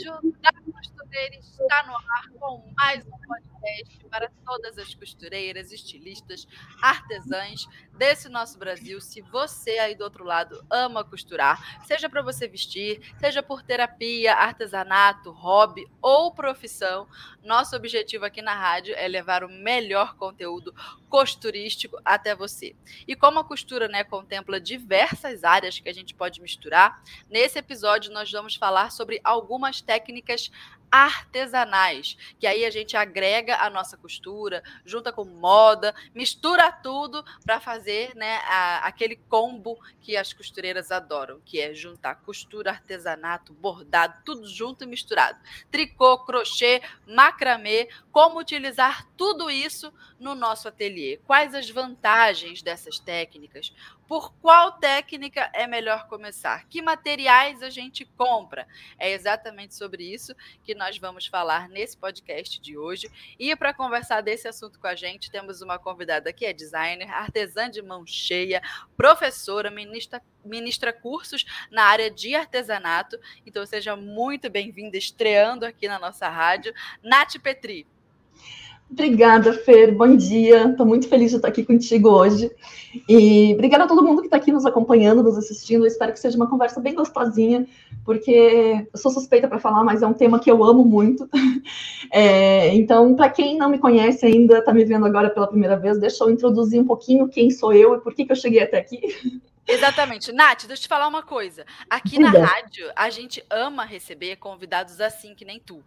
Rádio da Costureira está no ar com mais um podcast para todas as costureiras, estilistas, artesãs desse nosso Brasil. Se você aí do outro lado ama costurar, seja para você vestir, seja por terapia, artesanato, hobby ou profissão, nosso objetivo aqui na rádio é levar o melhor conteúdo costurístico até você. E como a costura né, contempla diversas áreas que a gente pode misturar, nesse episódio nós vamos falar sobre algumas técnicas artesanais, que aí a gente agrega a nossa costura, junta com moda, mistura tudo para fazer né, a, aquele combo que as costureiras adoram, que é juntar costura, artesanato, bordado, tudo junto e misturado. Tricô, crochê, macramê, como utilizar tudo isso no nosso ateliê. Quais as vantagens dessas técnicas? Por qual técnica é melhor começar? Que materiais a gente compra? É exatamente sobre isso que nós vamos falar nesse podcast de hoje. E para conversar desse assunto com a gente, temos uma convidada que é designer, artesã de mão cheia, professora, ministra, ministra cursos na área de artesanato. Então seja muito bem-vinda, estreando aqui na nossa rádio, Nath Petri. Obrigada, Fer. Bom dia. Estou muito feliz de estar aqui contigo hoje. E obrigada a todo mundo que está aqui nos acompanhando, nos assistindo. Eu espero que seja uma conversa bem gostosinha, porque eu sou suspeita para falar, mas é um tema que eu amo muito. É, então, para quem não me conhece ainda, está me vendo agora pela primeira vez, deixa eu introduzir um pouquinho quem sou eu e por que, que eu cheguei até aqui. Exatamente. Nath, deixa eu te falar uma coisa. Aqui na rádio, a gente ama receber convidados assim, que nem tu,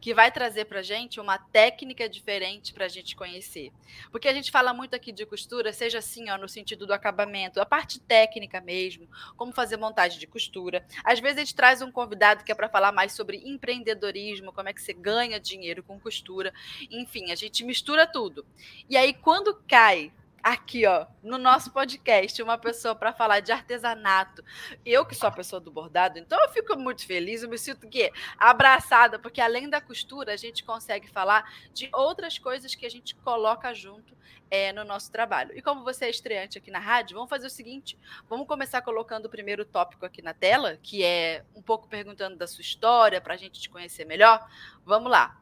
que vai trazer pra gente uma técnica diferente pra gente conhecer. Porque a gente fala muito aqui de costura, seja assim, ó, no sentido do acabamento, a parte técnica mesmo, como fazer montagem de costura. Às vezes a gente traz um convidado que é para falar mais sobre empreendedorismo, como é que você ganha dinheiro com costura. Enfim, a gente mistura tudo. E aí, quando cai aqui, ó, no nosso podcast, uma pessoa para falar de artesanato. Eu que sou a pessoa do bordado, então eu fico muito feliz, eu me sinto que abraçada, porque além da costura, a gente consegue falar de outras coisas que a gente coloca junto é, no nosso trabalho. E como você é estreante aqui na rádio, vamos fazer o seguinte: vamos começar colocando o primeiro tópico aqui na tela, que é um pouco perguntando da sua história, para a gente te conhecer melhor. Vamos lá.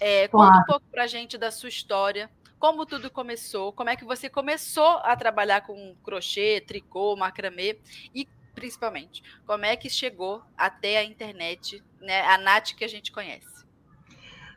É, conta um pouco para a gente da sua história, como tudo começou, como é que você começou a trabalhar com crochê, tricô, macramê e principalmente, como é que chegou até a internet, né, a Nath que a gente conhece.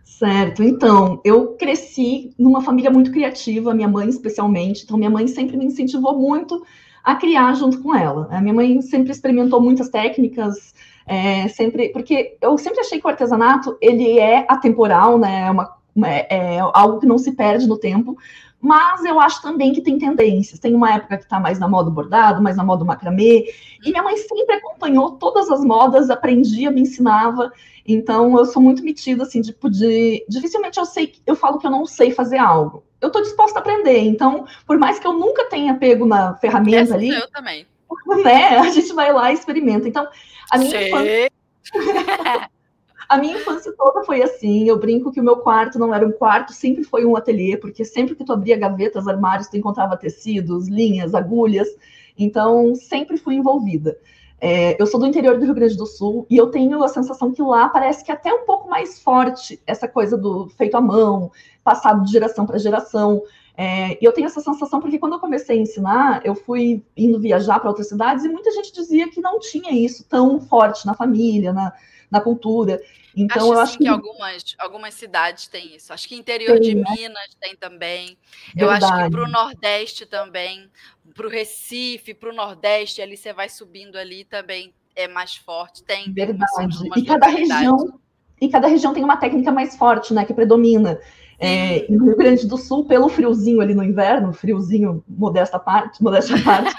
Certo, então, eu cresci numa família muito criativa, minha mãe especialmente, então minha mãe sempre me incentivou muito a criar junto com ela. A minha mãe sempre experimentou muitas técnicas, é, sempre, porque eu sempre achei que o artesanato, ele é atemporal, né, é uma é, é algo que não se perde no tempo, mas eu acho também que tem tendências. Tem uma época que está mais na moda bordado, mais na moda macramê, e minha mãe sempre acompanhou todas as modas, aprendia, me ensinava. Então eu sou muito metida assim de poder. Dificilmente eu sei, eu falo que eu não sei fazer algo. Eu estou disposta a aprender. Então, por mais que eu nunca tenha pego na ferramenta Essa ali, eu também. Né, a gente vai lá e experimenta. Então, a minha Sei. infância A minha infância toda foi assim. Eu brinco que o meu quarto não era um quarto, sempre foi um ateliê, porque sempre que tu abria gavetas, armários, tu encontrava tecidos, linhas, agulhas. Então, sempre fui envolvida. É, eu sou do interior do Rio Grande do Sul e eu tenho a sensação que lá parece que é até um pouco mais forte essa coisa do feito à mão, passado de geração para geração. É, e eu tenho essa sensação porque quando eu comecei a ensinar, eu fui indo viajar para outras cidades e muita gente dizia que não tinha isso tão forte na família, na, na cultura. Então, acho eu acho que, que, algumas, algumas cidades têm isso. Acho que interior tem, de né? Minas tem também. Verdade. Eu acho que para o Nordeste também, para o Recife, para o Nordeste, ali você vai subindo ali também é mais forte. Tem. Verdade. e cada região e cada região tem uma técnica mais forte, né, que predomina. É, no Rio Grande do Sul, pelo friozinho ali no inverno, friozinho, modesta parte, modesta parte,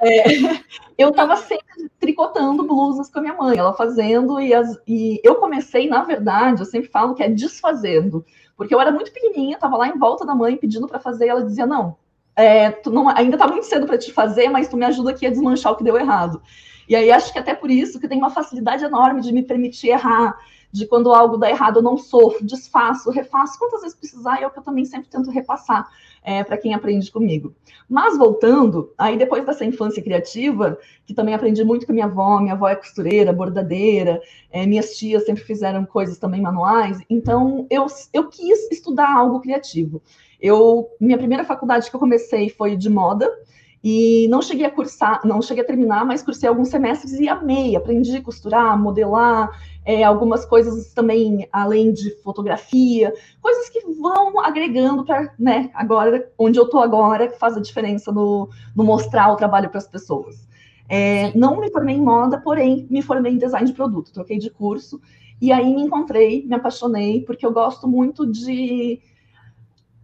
é, eu estava sempre tricotando blusas com a minha mãe, ela fazendo, e, as, e eu comecei, na verdade, eu sempre falo que é desfazendo, porque eu era muito pequenininha, estava lá em volta da mãe pedindo para fazer, e ela dizia: Não, é, não ainda está muito cedo para te fazer, mas tu me ajuda aqui a desmanchar o que deu errado. E aí acho que até por isso que tem uma facilidade enorme de me permitir errar, de quando algo dá errado eu não sofro, desfaço, refaço quantas vezes precisar, é o que eu também sempre tento repassar é, para quem aprende comigo. Mas voltando, aí depois dessa infância criativa, que também aprendi muito com minha avó, minha avó é costureira, bordadeira, é, minhas tias sempre fizeram coisas também manuais, então eu, eu quis estudar algo criativo. Eu, minha primeira faculdade que eu comecei foi de moda, e não cheguei a cursar, não cheguei a terminar, mas cursei alguns semestres e amei. Aprendi a costurar, modelar, é, algumas coisas também além de fotografia, coisas que vão agregando para, né, agora, onde eu estou agora, que faz a diferença no, no mostrar o trabalho para as pessoas. É, não me formei em moda, porém me formei em design de produto, troquei de curso, e aí me encontrei, me apaixonei, porque eu gosto muito de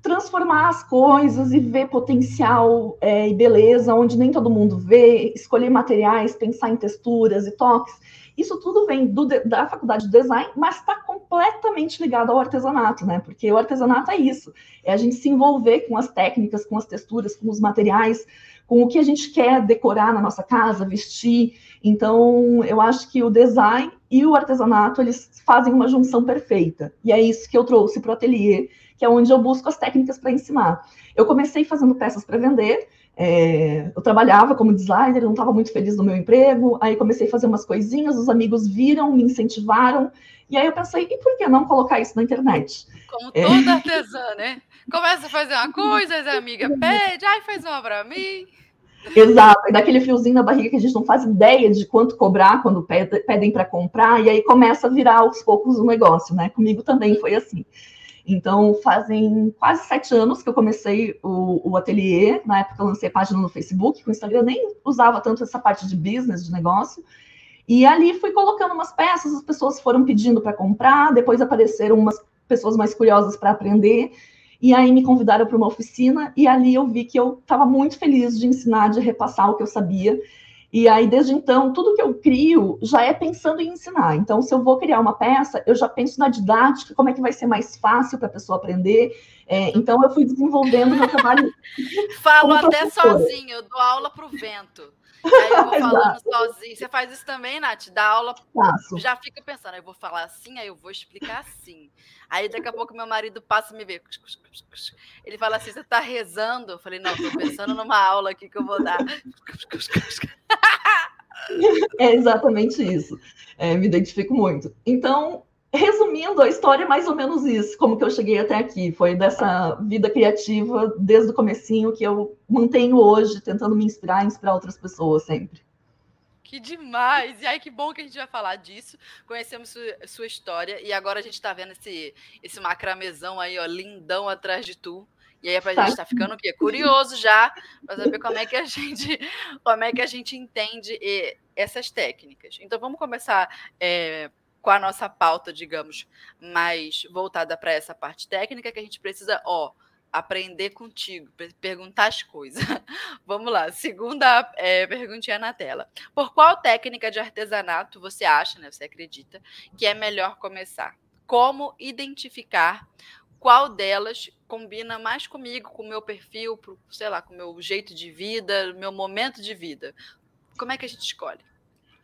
transformar as coisas e ver potencial é, e beleza onde nem todo mundo vê, escolher materiais, pensar em texturas e toques. Isso tudo vem do, da faculdade de design, mas está completamente ligado ao artesanato, né? Porque o artesanato é isso: é a gente se envolver com as técnicas, com as texturas, com os materiais, com o que a gente quer decorar na nossa casa, vestir. Então, eu acho que o design e o artesanato eles fazem uma junção perfeita. E é isso que eu trouxe para o ateliê que é onde eu busco as técnicas para ensinar. Eu comecei fazendo peças para vender, é, eu trabalhava como designer, não estava muito feliz no meu emprego, aí comecei a fazer umas coisinhas, os amigos viram, me incentivaram, e aí eu pensei, e por que não colocar isso na internet? Como é. toda artesã, né? Começa a fazer uma coisa, a amiga pede, ai, faz uma para mim. Exato, e daquele friozinho na barriga que a gente não faz ideia de quanto cobrar quando pedem para comprar, e aí começa a virar aos poucos um negócio, né? Comigo também foi assim. Então, fazem quase sete anos que eu comecei o, o ateliê. Na época, eu lancei a página no Facebook, com o Instagram nem usava tanto essa parte de business, de negócio. E ali fui colocando umas peças, as pessoas foram pedindo para comprar, depois apareceram umas pessoas mais curiosas para aprender. E aí me convidaram para uma oficina, e ali eu vi que eu estava muito feliz de ensinar, de repassar o que eu sabia. E aí, desde então, tudo que eu crio já é pensando em ensinar. Então, se eu vou criar uma peça, eu já penso na didática, como é que vai ser mais fácil para a pessoa aprender. É, então, eu fui desenvolvendo meu trabalho. Falo até sozinho, eu dou aula para o vento. Aí eu vou falando sozinho. Você faz isso também, Nath? Dá aula, já fica pensando, eu vou falar assim, aí eu vou explicar assim. Aí daqui a pouco meu marido passa e me vê. Ele fala assim: você está rezando? Eu falei, não, estou pensando numa aula aqui que eu vou dar. É exatamente isso. É, me identifico muito. Então, resumindo, a história é mais ou menos isso, como que eu cheguei até aqui. Foi dessa vida criativa desde o comecinho que eu mantenho hoje, tentando me inspirar e inspirar outras pessoas sempre. Que demais! E aí, que bom que a gente vai falar disso. Conhecemos sua, sua história e agora a gente está vendo esse, esse macramezão aí, ó, lindão atrás de tu. E aí a gente está ficando o quê? Curioso já para saber como é que a gente como é que a gente entende essas técnicas. Então vamos começar é, com a nossa pauta, digamos, mais voltada para essa parte técnica que a gente precisa, ó, aprender contigo, perguntar as coisas. Vamos lá, segunda é, perguntinha na tela. Por qual técnica de artesanato você acha, né, você acredita, que é melhor começar? Como identificar qual delas combina mais comigo, com o meu perfil, pro, sei lá, com o meu jeito de vida, meu momento de vida? Como é que a gente escolhe?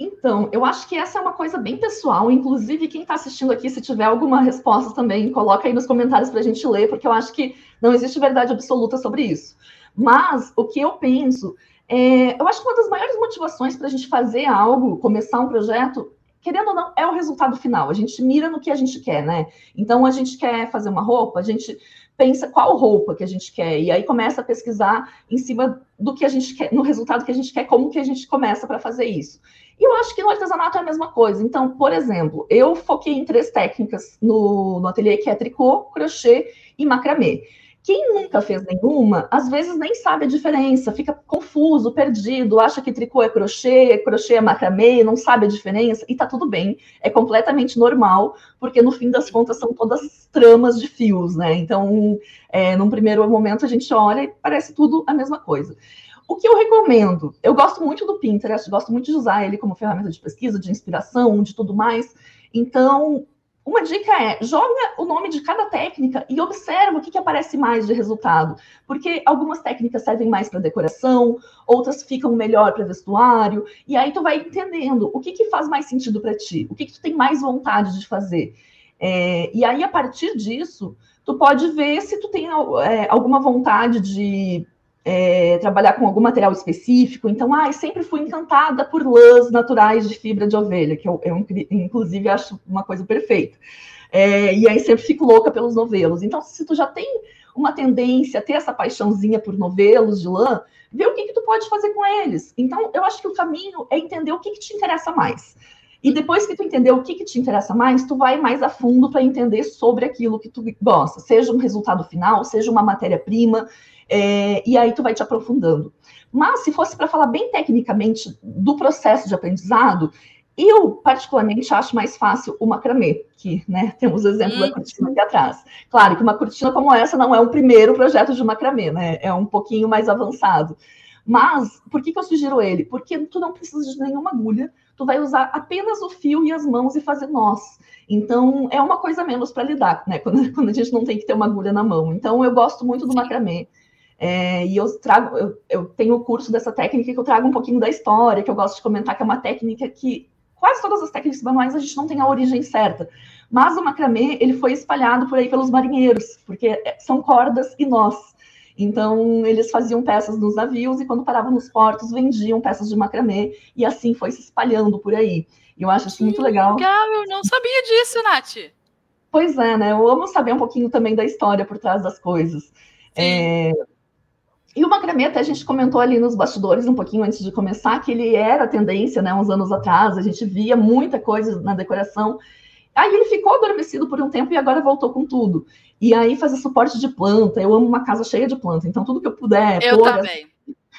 Então, eu acho que essa é uma coisa bem pessoal. Inclusive, quem está assistindo aqui, se tiver alguma resposta também, coloca aí nos comentários para a gente ler, porque eu acho que não existe verdade absoluta sobre isso. Mas o que eu penso é, eu acho que uma das maiores motivações para a gente fazer algo, começar um projeto, querendo ou não, é o resultado final. A gente mira no que a gente quer, né? Então, a gente quer fazer uma roupa, a gente pensa qual roupa que a gente quer e aí começa a pesquisar em cima do que a gente quer, no resultado que a gente quer, como que a gente começa para fazer isso. E eu acho que no artesanato é a mesma coisa. Então, por exemplo, eu foquei em três técnicas no, no ateliê que é tricô, crochê e macramê. Quem nunca fez nenhuma, às vezes nem sabe a diferença, fica confuso, perdido, acha que tricô é crochê, crochê é macramê, não sabe a diferença, e tá tudo bem, é completamente normal, porque no fim das contas são todas tramas de fios, né? Então, é, num primeiro momento a gente olha e parece tudo a mesma coisa. O que eu recomendo? Eu gosto muito do Pinterest, gosto muito de usar ele como ferramenta de pesquisa, de inspiração, de tudo mais. Então, uma dica é: joga o nome de cada técnica e observa o que, que aparece mais de resultado. Porque algumas técnicas servem mais para decoração, outras ficam melhor para vestuário, e aí tu vai entendendo o que, que faz mais sentido para ti, o que, que tu tem mais vontade de fazer. É, e aí, a partir disso, tu pode ver se tu tem é, alguma vontade de é, trabalhar com algum material específico. Então, ah, sempre fui encantada por lãs naturais de fibra de ovelha, que eu, eu inclusive acho uma coisa perfeita. É, e aí sempre fico louca pelos novelos. Então, se tu já tem uma tendência a ter essa paixãozinha por novelos de lã, vê o que, que tu pode fazer com eles. Então, eu acho que o caminho é entender o que, que te interessa mais. E depois que tu entender o que, que te interessa mais, tu vai mais a fundo para entender sobre aquilo que tu gosta, seja um resultado final, seja uma matéria-prima, é, e aí tu vai te aprofundando. Mas se fosse para falar bem tecnicamente do processo de aprendizado, eu, particularmente, acho mais fácil o macramê, que né, temos o exemplo da cortina aqui atrás. Claro que uma cortina como essa não é o primeiro projeto de macramê, né? É um pouquinho mais avançado. Mas, por que, que eu sugiro ele? Porque tu não precisa de nenhuma agulha, tu vai usar apenas o fio e as mãos e fazer nós. Então, é uma coisa menos para lidar, né? Quando, quando, a gente não tem que ter uma agulha na mão. Então, eu gosto muito do macramê. É, e eu trago, eu, eu tenho o curso dessa técnica que eu trago um pouquinho da história, que eu gosto de comentar que é uma técnica que quase todas as técnicas manuais a gente não tem a origem certa. Mas o macramê, ele foi espalhado por aí pelos marinheiros, porque é, são cordas e nós. Então, eles faziam peças nos navios e quando paravam nos portos, vendiam peças de macramê e assim foi se espalhando por aí. E eu acho isso muito legal. Legal, eu não sabia disso, Nath. Pois é, né? Eu amo saber um pouquinho também da história por trás das coisas. É, e o macramê, até a gente comentou ali nos bastidores um pouquinho antes de começar, que ele era tendência, né, uns anos atrás, a gente via muita coisa na decoração. Aí ele ficou adormecido por um tempo e agora voltou com tudo. E aí fazer suporte de planta, eu amo uma casa cheia de planta, então tudo que eu puder. Eu pôr, também.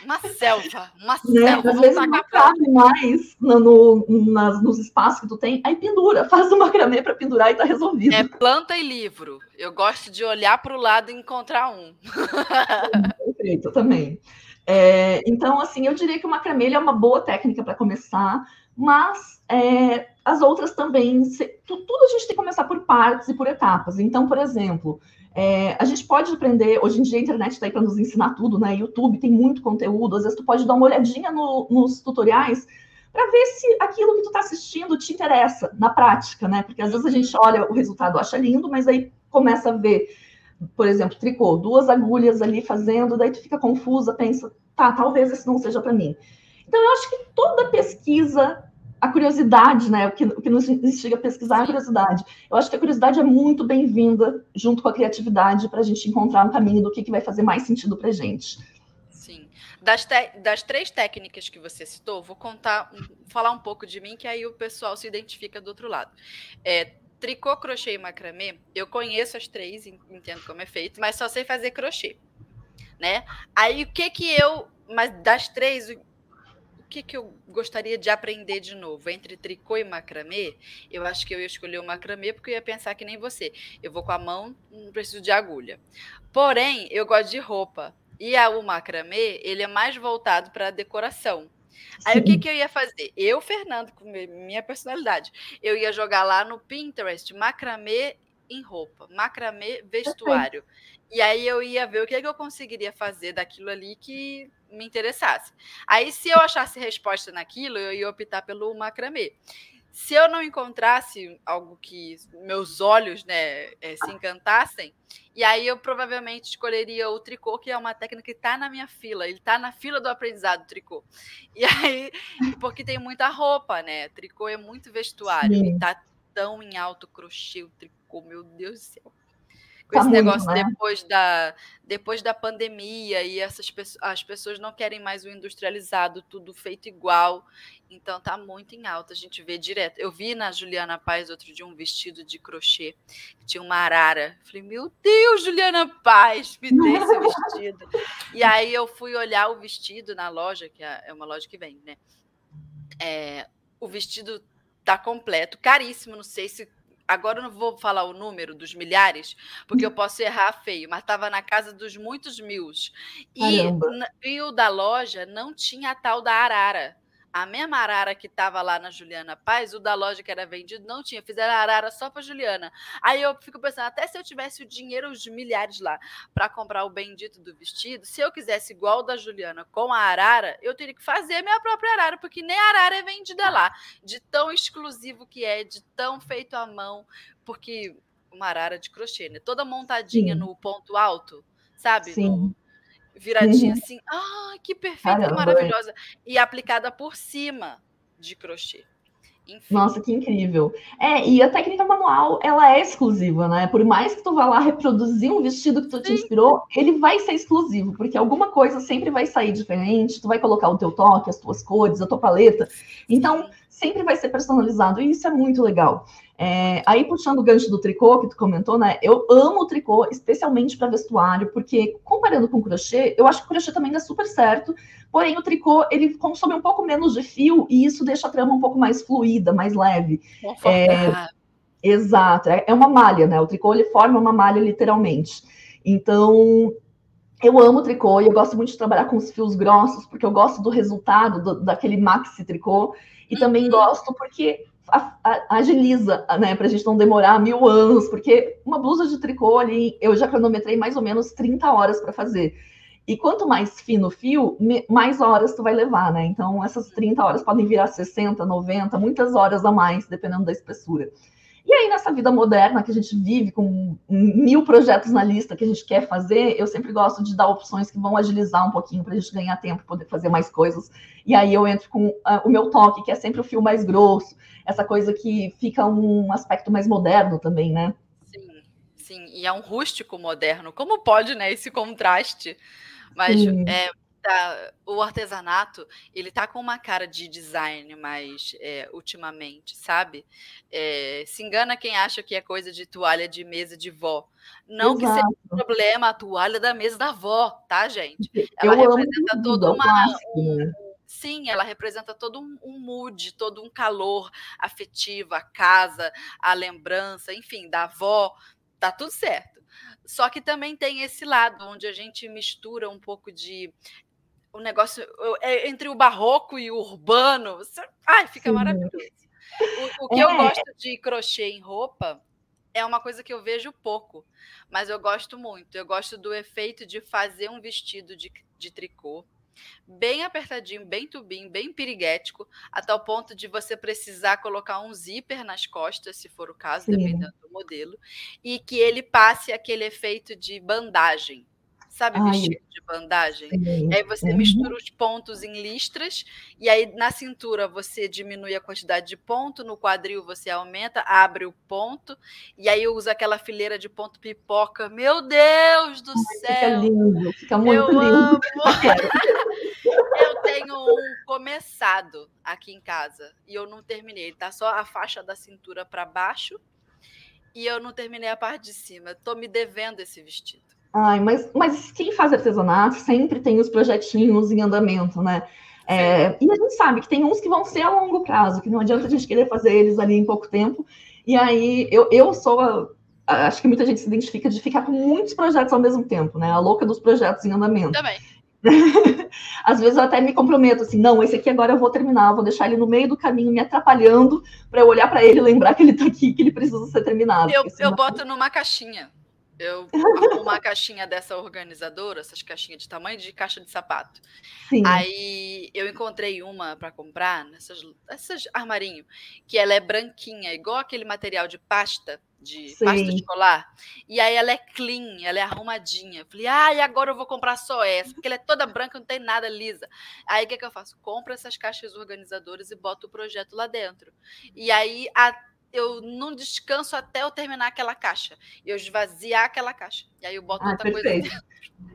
Uma selva, uma né? selva. Às vezes não cabe mais no, no, nas, nos espaços que tu tem, aí pendura, faz uma macramê para pendurar e tá resolvido. É planta e livro. Eu gosto de olhar para o lado e encontrar um. Perfeito, também. É, então, assim, eu diria que o macramê é uma boa técnica para começar, mas é, as outras também, se, tudo a gente tem que começar por partes e por etapas. Então, por exemplo, é, a gente pode aprender, hoje em dia a internet está aí para nos ensinar tudo, né? YouTube tem muito conteúdo, às vezes tu pode dar uma olhadinha no, nos tutoriais para ver se aquilo que tu está assistindo te interessa na prática, né? Porque às vezes a gente olha o resultado, acha lindo, mas aí começa a ver, por exemplo, tricô, duas agulhas ali fazendo, daí tu fica confusa, pensa, tá, talvez esse não seja para mim. Então eu acho que toda pesquisa a curiosidade, né? O que, o que nos instiga a pesquisar é a curiosidade. Eu acho que a curiosidade é muito bem-vinda junto com a criatividade para a gente encontrar um caminho do que, que vai fazer mais sentido para a gente. Sim. Das, das três técnicas que você citou, vou contar, falar um pouco de mim, que aí o pessoal se identifica do outro lado. É, tricô, crochê e macramê, eu conheço as três, entendo como é feito, mas só sei fazer crochê, né? Aí o que que eu, mas das três, que, que eu gostaria de aprender de novo? Entre tricô e macramê, eu acho que eu ia escolher o macramê porque eu ia pensar que nem você. Eu vou com a mão, não preciso de agulha. Porém, eu gosto de roupa. E a, o macramê, ele é mais voltado para decoração. Aí o que, que eu ia fazer? Eu, Fernando, com minha personalidade, eu ia jogar lá no Pinterest macramê em roupa, macramê vestuário. E aí eu ia ver o que, que eu conseguiria fazer daquilo ali que me interessasse. Aí, se eu achasse resposta naquilo, eu ia optar pelo macramê. Se eu não encontrasse algo que meus olhos né, é, se encantassem, e aí eu provavelmente escolheria o tricô, que é uma técnica que está na minha fila, ele está na fila do aprendizado tricô. E aí, porque tem muita roupa, né? Tricô é muito vestuário, Sim. e tá tão em alto crochê o tricô, meu Deus do céu com tá esse negócio né? depois, da, depois da pandemia e essas as pessoas não querem mais o industrializado, tudo feito igual. Então tá muito em alta, a gente vê direto. Eu vi na Juliana Paz outro dia um vestido de crochê que tinha uma arara. Falei, meu Deus, Juliana Paz, me dê esse vestido. e aí eu fui olhar o vestido na loja, que é, é uma loja que vem, né? É, o vestido tá completo, caríssimo, não sei se agora eu não vou falar o número dos milhares, porque eu posso errar feio, mas estava na casa dos muitos mil. E, e o da loja não tinha a tal da arara. A mesma arara que estava lá na Juliana Paz, o da loja que era vendido não tinha. Fizeram a arara só para Juliana. Aí eu fico pensando, até se eu tivesse o dinheiro, os milhares lá, para comprar o bendito do vestido, se eu quisesse igual o da Juliana com a arara, eu teria que fazer a minha própria arara, porque nem a arara é vendida lá. De tão exclusivo que é, de tão feito à mão, porque uma arara de crochê, né? Toda montadinha Sim. no ponto alto, sabe? Sim. No, viradinha assim. Ah, que perfeita, Caramba, que maravilhosa. E aplicada por cima de crochê. Enfim. Nossa, que incrível. É, e a técnica manual, ela é exclusiva, né? Por mais que tu vá lá reproduzir um vestido que tu Sim. te inspirou, ele vai ser exclusivo, porque alguma coisa sempre vai sair diferente, tu vai colocar o teu toque, as tuas cores, a tua paleta. Então, Sim. Sempre vai ser personalizado, e isso é muito legal. É, aí, puxando o gancho do tricô que tu comentou, né? Eu amo o tricô, especialmente para vestuário, porque comparando com o crochê, eu acho que o crochê também dá super certo. Porém, o tricô ele consome um pouco menos de fio e isso deixa a trama um pouco mais fluida, mais leve. É, exato, é, é uma malha, né? O tricô ele forma uma malha literalmente. Então, eu amo tricô e eu gosto muito de trabalhar com os fios grossos, porque eu gosto do resultado do, daquele maxi tricô. E também uhum. gosto porque agiliza, né, para a gente não demorar mil anos, porque uma blusa de tricô ali, eu já cronometrei mais ou menos 30 horas para fazer. E quanto mais fino o fio, mais horas tu vai levar, né? Então, essas 30 horas podem virar 60, 90, muitas horas a mais, dependendo da espessura. E aí, nessa vida moderna que a gente vive, com mil projetos na lista que a gente quer fazer, eu sempre gosto de dar opções que vão agilizar um pouquinho para a gente ganhar tempo, poder fazer mais coisas. E aí eu entro com uh, o meu toque, que é sempre o fio mais grosso, essa coisa que fica um aspecto mais moderno também, né? Sim, sim. E é um rústico moderno. Como pode, né, esse contraste? Mas é, tá, o artesanato, ele tá com uma cara de design mais é, ultimamente, sabe? É, se engana quem acha que é coisa de toalha de mesa de vó. Não Exato. que seja um problema a toalha da mesa da vó, tá, gente? Ela Eu representa toda uma. Um, sim, ela representa todo um, um mood, todo um calor afetivo, a casa, a lembrança, enfim, da avó, tá tudo certo. Só que também tem esse lado onde a gente mistura um pouco de o negócio é entre o barroco e o urbano. Ai, fica Sim. maravilhoso. O, o que é. eu gosto de crochê em roupa é uma coisa que eu vejo pouco, mas eu gosto muito. Eu gosto do efeito de fazer um vestido de, de tricô bem apertadinho, bem tubinho, bem piriguético, a tal ponto de você precisar colocar um zíper nas costas, se for o caso, Sim. dependendo do modelo, e que ele passe aquele efeito de bandagem sabe, Ai. vestido de bandagem. Sim. Aí você uhum. mistura os pontos em listras, e aí na cintura você diminui a quantidade de ponto, no quadril você aumenta, abre o ponto, e aí usa aquela fileira de ponto pipoca. Meu Deus do Ai, céu! Fica lindo, fica muito eu lindo. Amo. eu tenho um começado aqui em casa, e eu não terminei. Tá só a faixa da cintura para baixo, e eu não terminei a parte de cima. Estou me devendo esse vestido. Ai, mas, mas quem faz artesanato sempre tem os projetinhos em andamento, né? É, e a gente sabe que tem uns que vão ser a longo prazo, que não adianta a gente querer fazer eles ali em pouco tempo. E aí eu, eu sou, acho que muita gente se identifica de ficar com muitos projetos ao mesmo tempo, né? A louca dos projetos em andamento. Também. Às vezes eu até me comprometo assim, não, esse aqui agora eu vou terminar, vou deixar ele no meio do caminho me atrapalhando para eu olhar para ele e lembrar que ele está aqui, que ele precisa ser terminado. Eu, eu boto numa caixinha. Eu arrumo uma caixinha dessa organizadora, essas caixinhas de tamanho de caixa de sapato. Sim. Aí eu encontrei uma para comprar, nessas, essas armarinho, que ela é branquinha, igual aquele material de pasta, de Sim. pasta escolar. E aí ela é clean, ela é arrumadinha. Falei, ah, e agora eu vou comprar só essa, porque ela é toda branca, não tem nada lisa. Aí o que, que eu faço? Compro essas caixas organizadoras e boto o projeto lá dentro. E aí a eu não descanso até eu terminar aquela caixa. Eu esvaziar aquela caixa. E aí eu boto ah, outra perfeito. coisa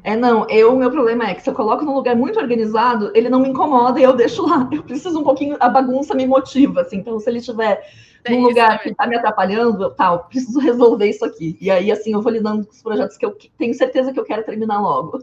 É, não, eu, o meu problema é que se eu coloco num lugar muito organizado, ele não me incomoda e eu deixo lá. Eu preciso um pouquinho, a bagunça me motiva, assim. Então, se ele estiver num lugar que está me atrapalhando, eu, tá, eu preciso resolver isso aqui. E aí, assim, eu vou lidando com os projetos que eu tenho certeza que eu quero terminar logo.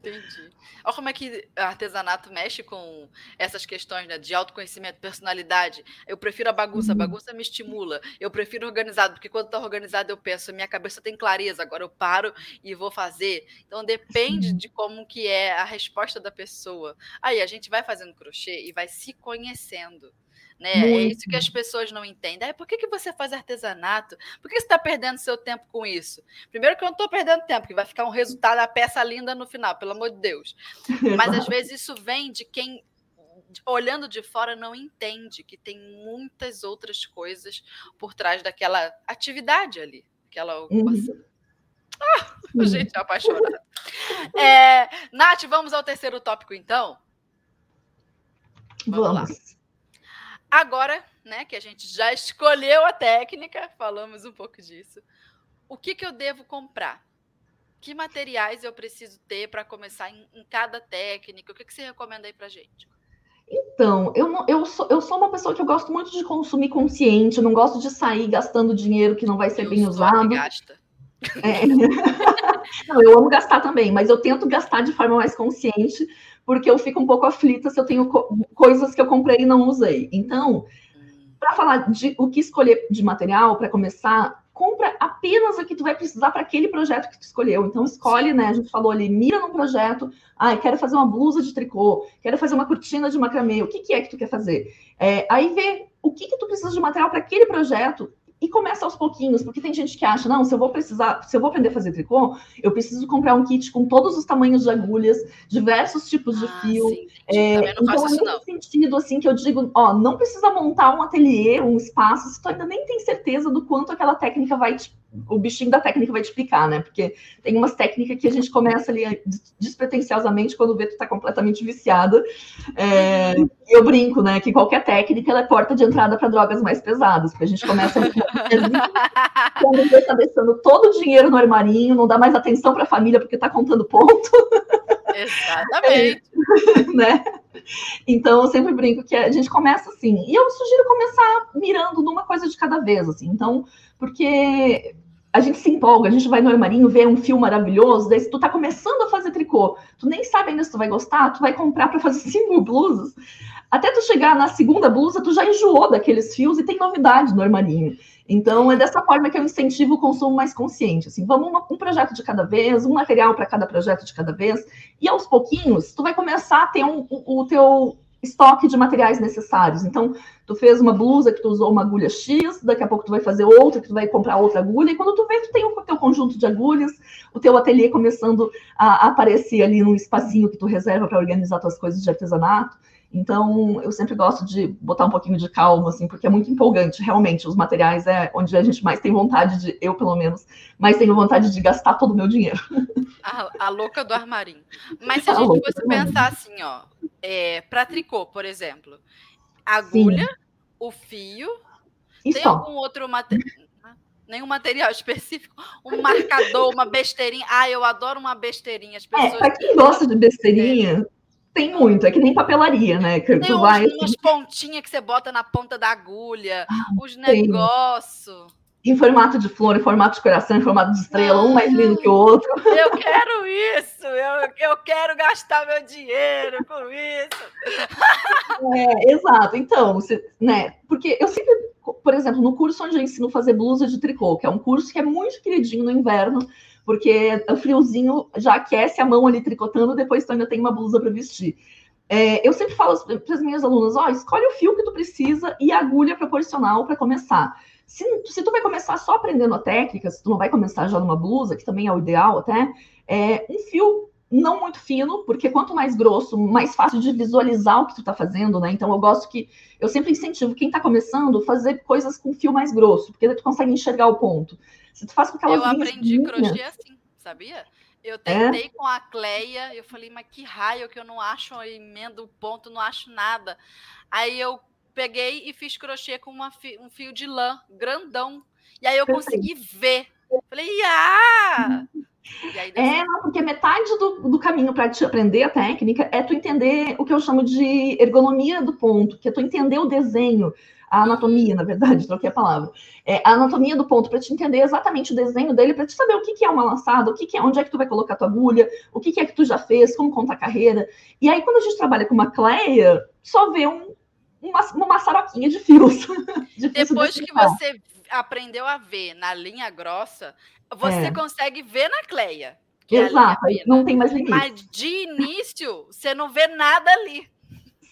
Entendi. Olha como é que artesanato mexe com essas questões né, de autoconhecimento, personalidade. Eu prefiro a bagunça, a uhum. bagunça me estimula. Eu prefiro organizado, porque quando está organizado eu penso, minha cabeça tem clareza, agora eu paro e vou fazer. Então depende de como que é a resposta da pessoa. Aí a gente vai fazendo crochê e vai se conhecendo. Né? É isso que as pessoas não entendem. por que, que você faz artesanato? Por que você está perdendo seu tempo com isso? Primeiro que eu não estou perdendo tempo, que vai ficar um resultado, a peça linda no final, pelo amor de Deus. Mas às vezes isso vem de quem, olhando de fora, não entende que tem muitas outras coisas por trás daquela atividade ali. Aquela ocupação. Uhum. Ah, uhum. gente apaixonada. É, Nath, vamos ao terceiro tópico, então? Vamos, vamos. lá. Agora, né, que a gente já escolheu a técnica, falamos um pouco disso. O que, que eu devo comprar? Que materiais eu preciso ter para começar em, em, cada técnica? O que, que você recomenda aí para gente? Então, eu, não, eu, sou, eu sou uma pessoa que eu gosto muito de consumir consciente, eu não gosto de sair gastando dinheiro que não vai ser eu bem usado. Gasta. É. não, eu amo gastar também, mas eu tento gastar de forma mais consciente, porque eu fico um pouco aflita se eu tenho co coisas que eu comprei e não usei. Então, para falar de o que escolher de material, para começar, compra apenas o que tu vai precisar para aquele projeto que tu escolheu. Então, escolhe, né? A gente falou ali, mira num projeto. Ah, quero fazer uma blusa de tricô, quero fazer uma cortina de macramê. O que, que é que tu quer fazer? É, aí vê o que, que tu precisa de material para aquele projeto e começa aos pouquinhos, porque tem gente que acha, não, se eu vou precisar, se eu vou aprender a fazer tricô, eu preciso comprar um kit com todos os tamanhos de agulhas, diversos tipos de ah, fio. Sim, é, não então, faço isso, não. sentido, assim, que eu digo, ó, não precisa montar um ateliê, um espaço, se tu ainda nem tem certeza do quanto aquela técnica vai te o bichinho da técnica vai te explicar, né? Porque tem umas técnicas que a gente começa ali despretensiosamente quando vê que tá completamente viciada. É, eu brinco, né? Que qualquer técnica é porta de entrada para drogas mais pesadas, porque a gente começa quando você tá deixando todo o dinheiro no armarinho, não dá mais atenção para a família porque tá contando ponto. Exatamente. É, né? Então, eu sempre brinco que a gente começa assim. E eu sugiro começar mirando numa coisa de cada vez, assim. Então, porque a gente se empolga, a gente vai no armarinho, vê um fio maravilhoso, daí se tu tá começando a fazer tricô, tu nem sabe ainda se tu vai gostar, tu vai comprar para fazer cinco blusas. Até tu chegar na segunda blusa, tu já enjoou daqueles fios e tem novidade no armarinho. Então, é dessa forma que eu incentivo o consumo mais consciente. Assim, vamos uma, um projeto de cada vez, um material para cada projeto de cada vez, e aos pouquinhos, tu vai começar a ter um, um, o teu estoque de materiais necessários. Então, tu fez uma blusa que tu usou uma agulha X, daqui a pouco tu vai fazer outra, que tu vai comprar outra agulha, e quando tu vê, tu tem o teu conjunto de agulhas, o teu ateliê começando a, aparecer ali num espacinho que tu reserva para organizar tuas coisas de artesanato. Então, eu sempre gosto de botar um pouquinho de calma, assim, porque é muito empolgante. Realmente, os materiais é onde a gente mais tem vontade de, eu pelo menos, mais tenho vontade de gastar todo o meu dinheiro. A, a louca do armarinho. Mas se a, a gente fosse pensar assim, ó, é, para tricô, por exemplo, agulha, Sim. o fio, e tem só. algum outro material? Nenhum material específico, um marcador, uma besteirinha. Ah, eu adoro uma besteirinha. As é, pessoas... É, para quem gosta de besteirinha, tem muito, é que nem papelaria, né? Que tem tu vai, umas pontinhas que você bota na ponta da agulha, ah, os negócios. Em formato de flor, em formato de coração, em formato de estrela, um mais lindo que o outro. Eu quero isso! Eu, eu quero gastar meu dinheiro com isso. É, exato. Então, você, né? Porque eu sempre, por exemplo, no curso onde eu ensino a fazer blusa de tricô, que é um curso que é muito queridinho no inverno, porque o friozinho já aquece a mão ali tricotando, depois tu ainda tem uma blusa para vestir. É, eu sempre falo para as minhas alunas: ó, escolhe o fio que tu precisa e a agulha proporcional para começar. Se, se, tu vai começar só aprendendo a técnica, se tu não vai começar já numa blusa, que também é o ideal até, é um fio não muito fino, porque quanto mais grosso, mais fácil de visualizar o que tu tá fazendo, né? Então eu gosto que eu sempre incentivo quem tá começando fazer coisas com fio mais grosso, porque daí tu consegue enxergar o ponto. Se tu faz com aquelas Eu aprendi crochê assim, sabia? Eu tentei é? com a Cleia, eu falei, mas que raio que eu não acho a emenda, o ponto, não acho nada. Aí eu peguei e fiz crochê com uma, um fio de lã grandão. E aí eu consegui ver. Falei, ah! É, não, porque metade do, do caminho para te aprender a técnica é tu entender o que eu chamo de ergonomia do ponto, que é tu entender o desenho, a anatomia, na verdade, troquei a palavra. É, a anatomia do ponto, para te entender exatamente o desenho dele, para te saber o que, que é uma lançada, o que, que é, onde é que tu vai colocar tua agulha, o que, que é que tu já fez, como conta a carreira. E aí, quando a gente trabalha com uma cleia, só vê um, uma, uma maçaroquinha de fios. Depois que você aprendeu a ver na linha grossa, você é. consegue ver na cleia. É Exato, não tem mais limite. Mas de início, você não vê nada ali.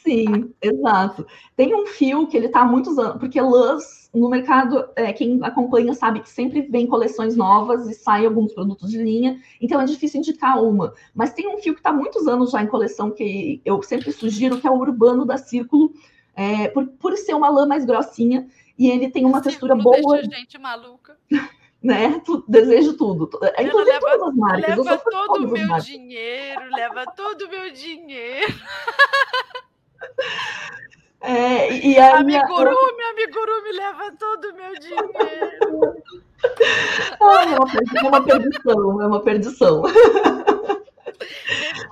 Sim, exato. Tem um fio que ele está há muitos anos, porque lãs no mercado, é, quem acompanha sabe que sempre vem coleções novas e saem alguns produtos de linha, então é difícil indicar uma. Mas tem um fio que está há muitos anos já em coleção que eu sempre sugiro, que é o Urbano da Círculo, é, por, por ser uma lã mais grossinha e ele tem uma textura boa. Deixa gente maluca. né? Tu, desejo tudo. Inclusive leva, todas as marcas. Leva todo o meu dinheiro, leva todo o meu dinheiro. É, e a amigurumi, minha... amigurumi leva todo o meu dinheiro. Ai, é uma perdição, é uma perdição.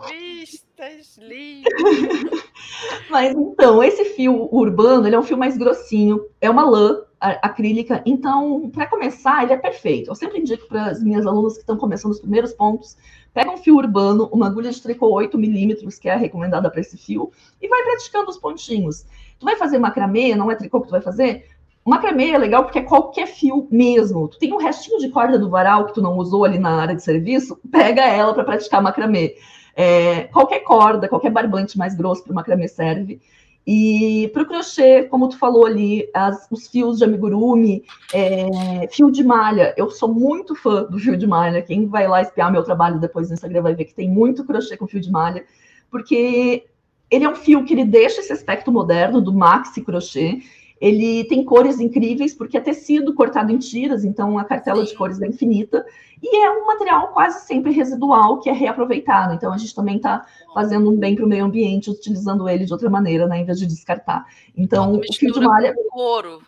Revistas, livros. Mas então, esse fio urbano, ele é um fio mais grossinho, é uma lã acrílica, então, para começar, ele é perfeito. Eu sempre indico para as minhas alunas que estão começando os primeiros pontos, pega um fio urbano, uma agulha de tricô 8 milímetros, que é a recomendada para esse fio, e vai praticando os pontinhos. Tu vai fazer macramê, não é tricô que tu vai fazer? Macramê é legal porque é qualquer fio mesmo. Tu tem um restinho de corda do varal que tu não usou ali na área de serviço, pega ela para praticar macramê. É, qualquer corda, qualquer barbante mais grosso para o macramê serve. E para o crochê, como tu falou ali, as, os fios de amigurumi, é, fio de malha. Eu sou muito fã do fio de malha. Quem vai lá espiar meu trabalho depois no Instagram vai ver que tem muito crochê com fio de malha, porque ele é um fio que ele deixa esse aspecto moderno do maxi crochê. Ele tem cores incríveis, porque é tecido cortado em tiras, então a cartela Sim. de cores é infinita. E é um material quase sempre residual que é reaproveitado. Então a gente também está fazendo um bem para o meio ambiente, utilizando ele de outra maneira, né, em vez de descartar. Então, o fio de malha. Couro.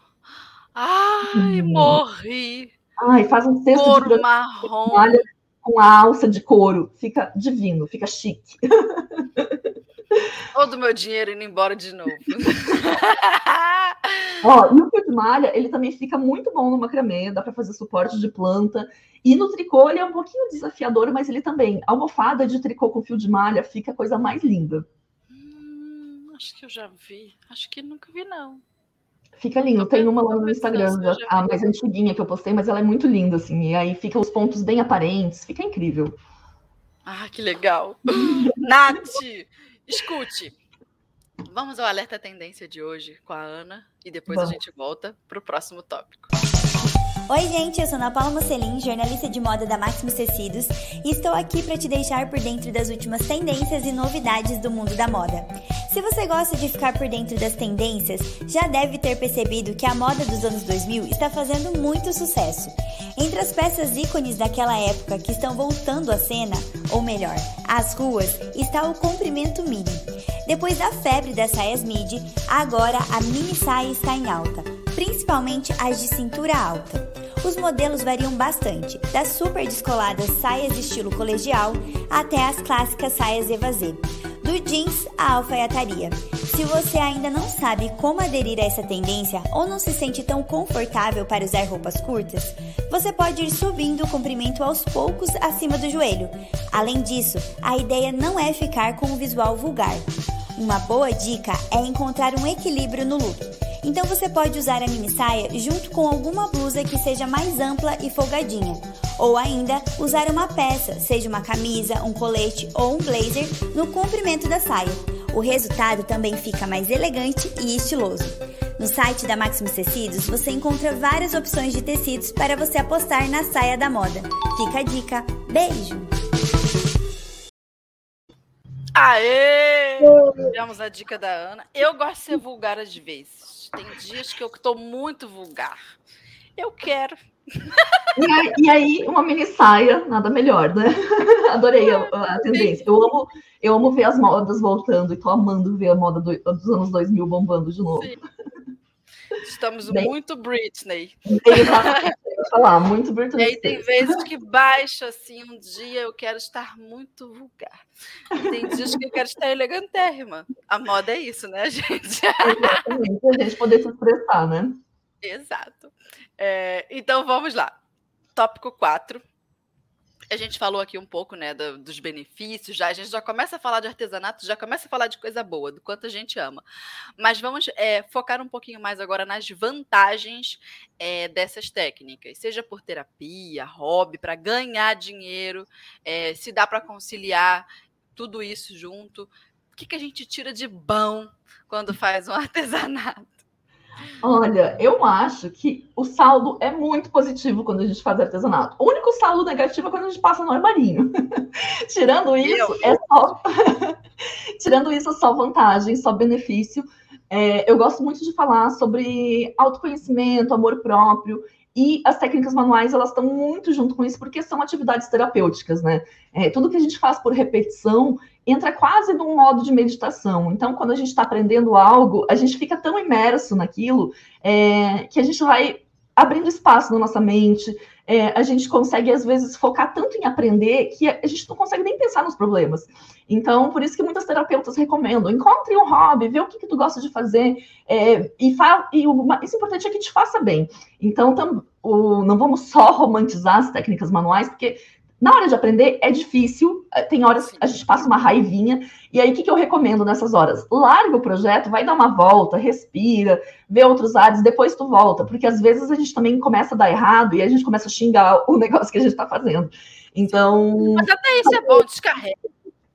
Ai, hum. morri! Ai, faz um texto couro de marrom. malha com a alça de couro. Fica divino, fica chique. Todo meu dinheiro indo embora de novo. Ó, e o fio de malha, ele também fica muito bom no macramê, dá para fazer suporte de planta. E no tricô, ele é um pouquinho desafiador, mas ele também, almofada de tricô com fio de malha, fica a coisa mais linda. Hum, acho que eu já vi. Acho que nunca vi, não. Fica lindo. Tem uma lá no Instagram, a mais antiguinha que eu postei, mas ela é muito linda, assim. E aí fica os pontos bem aparentes, fica incrível. Ah, que legal. Nath, escute. Vamos ao alerta tendência de hoje com a Ana e depois Bom. a gente volta para o próximo tópico. Oi, gente, eu sou Ana Paula Mocelin, jornalista de moda da Maximus Tecidos, e estou aqui para te deixar por dentro das últimas tendências e novidades do mundo da moda. Se você gosta de ficar por dentro das tendências, já deve ter percebido que a moda dos anos 2000 está fazendo muito sucesso. Entre as peças ícones daquela época que estão voltando à cena, ou melhor, às ruas, está o comprimento mini. Depois da febre das saias midi, agora a mini saia está em alta, principalmente as de cintura alta. Os modelos variam bastante, das super descoladas saias estilo colegial até as clássicas saias evasê do jeans à alfaiataria. Se você ainda não sabe como aderir a essa tendência ou não se sente tão confortável para usar roupas curtas, você pode ir subindo o comprimento aos poucos acima do joelho. Além disso, a ideia não é ficar com um visual vulgar. Uma boa dica é encontrar um equilíbrio no look. Então você pode usar a mini saia junto com alguma blusa que seja mais ampla e folgadinha ou ainda usar uma peça, seja uma camisa, um colete ou um blazer, no comprimento da saia. O resultado também fica mais elegante e estiloso. No site da Maximus Tecidos você encontra várias opções de tecidos para você apostar na saia da moda. Fica a dica. Beijo! Aê! Tivemos a dica da Ana. Eu gosto de ser vulgar às vezes. Tem dias que eu estou muito vulgar. Eu quero e, aí, e, aí, uma mini saia, nada melhor, né? Adorei a, a, tendência. Eu amo, eu amo ver as modas voltando e tô amando ver a moda do, dos anos 2000 bombando de novo. Sim. Estamos Bem, muito Britney. Exatamente. Falar, muito virtuoso. E aí tem vezes que baixa assim, um dia eu quero estar muito vulgar. Tem dias que eu quero estar elegantérrima. A moda é isso, né, gente? Exatamente, a gente poder se expressar, né? Exato. É, então vamos lá. Tópico 4 a gente falou aqui um pouco, né, do, dos benefícios, já a gente já começa a falar de artesanato, já começa a falar de coisa boa, do quanto a gente ama. Mas vamos é, focar um pouquinho mais agora nas vantagens é, dessas técnicas, seja por terapia, hobby, para ganhar dinheiro, é, se dá para conciliar tudo isso junto. O que, que a gente tira de bom quando faz um artesanato? Olha, eu acho que o saldo é muito positivo quando a gente faz artesanato. O único saldo negativo é quando a gente passa no armarinho. Tirando isso, é só. Tirando isso, é só vantagem, só benefício. É, eu gosto muito de falar sobre autoconhecimento, amor próprio. E as técnicas manuais, elas estão muito junto com isso, porque são atividades terapêuticas, né? É, tudo que a gente faz por repetição entra quase num modo de meditação. Então, quando a gente está aprendendo algo, a gente fica tão imerso naquilo é, que a gente vai abrindo espaço na nossa mente, é, a gente consegue, às vezes, focar tanto em aprender que a gente não consegue nem pensar nos problemas. Então, por isso que muitas terapeutas recomendam, encontre um hobby, vê o que, que tu gosta de fazer, é, e, fa e o mais importante é que te faça bem. Então, o, não vamos só romantizar as técnicas manuais, porque na hora de aprender é difícil, é, tem horas que a gente passa uma raivinha, e aí o que, que eu recomendo nessas horas? Larga o projeto, vai dar uma volta, respira, vê outros ares, depois tu volta, porque às vezes a gente também começa a dar errado e a gente começa a xingar o negócio que a gente está fazendo. Então. Mas até isso é bom, descarrega.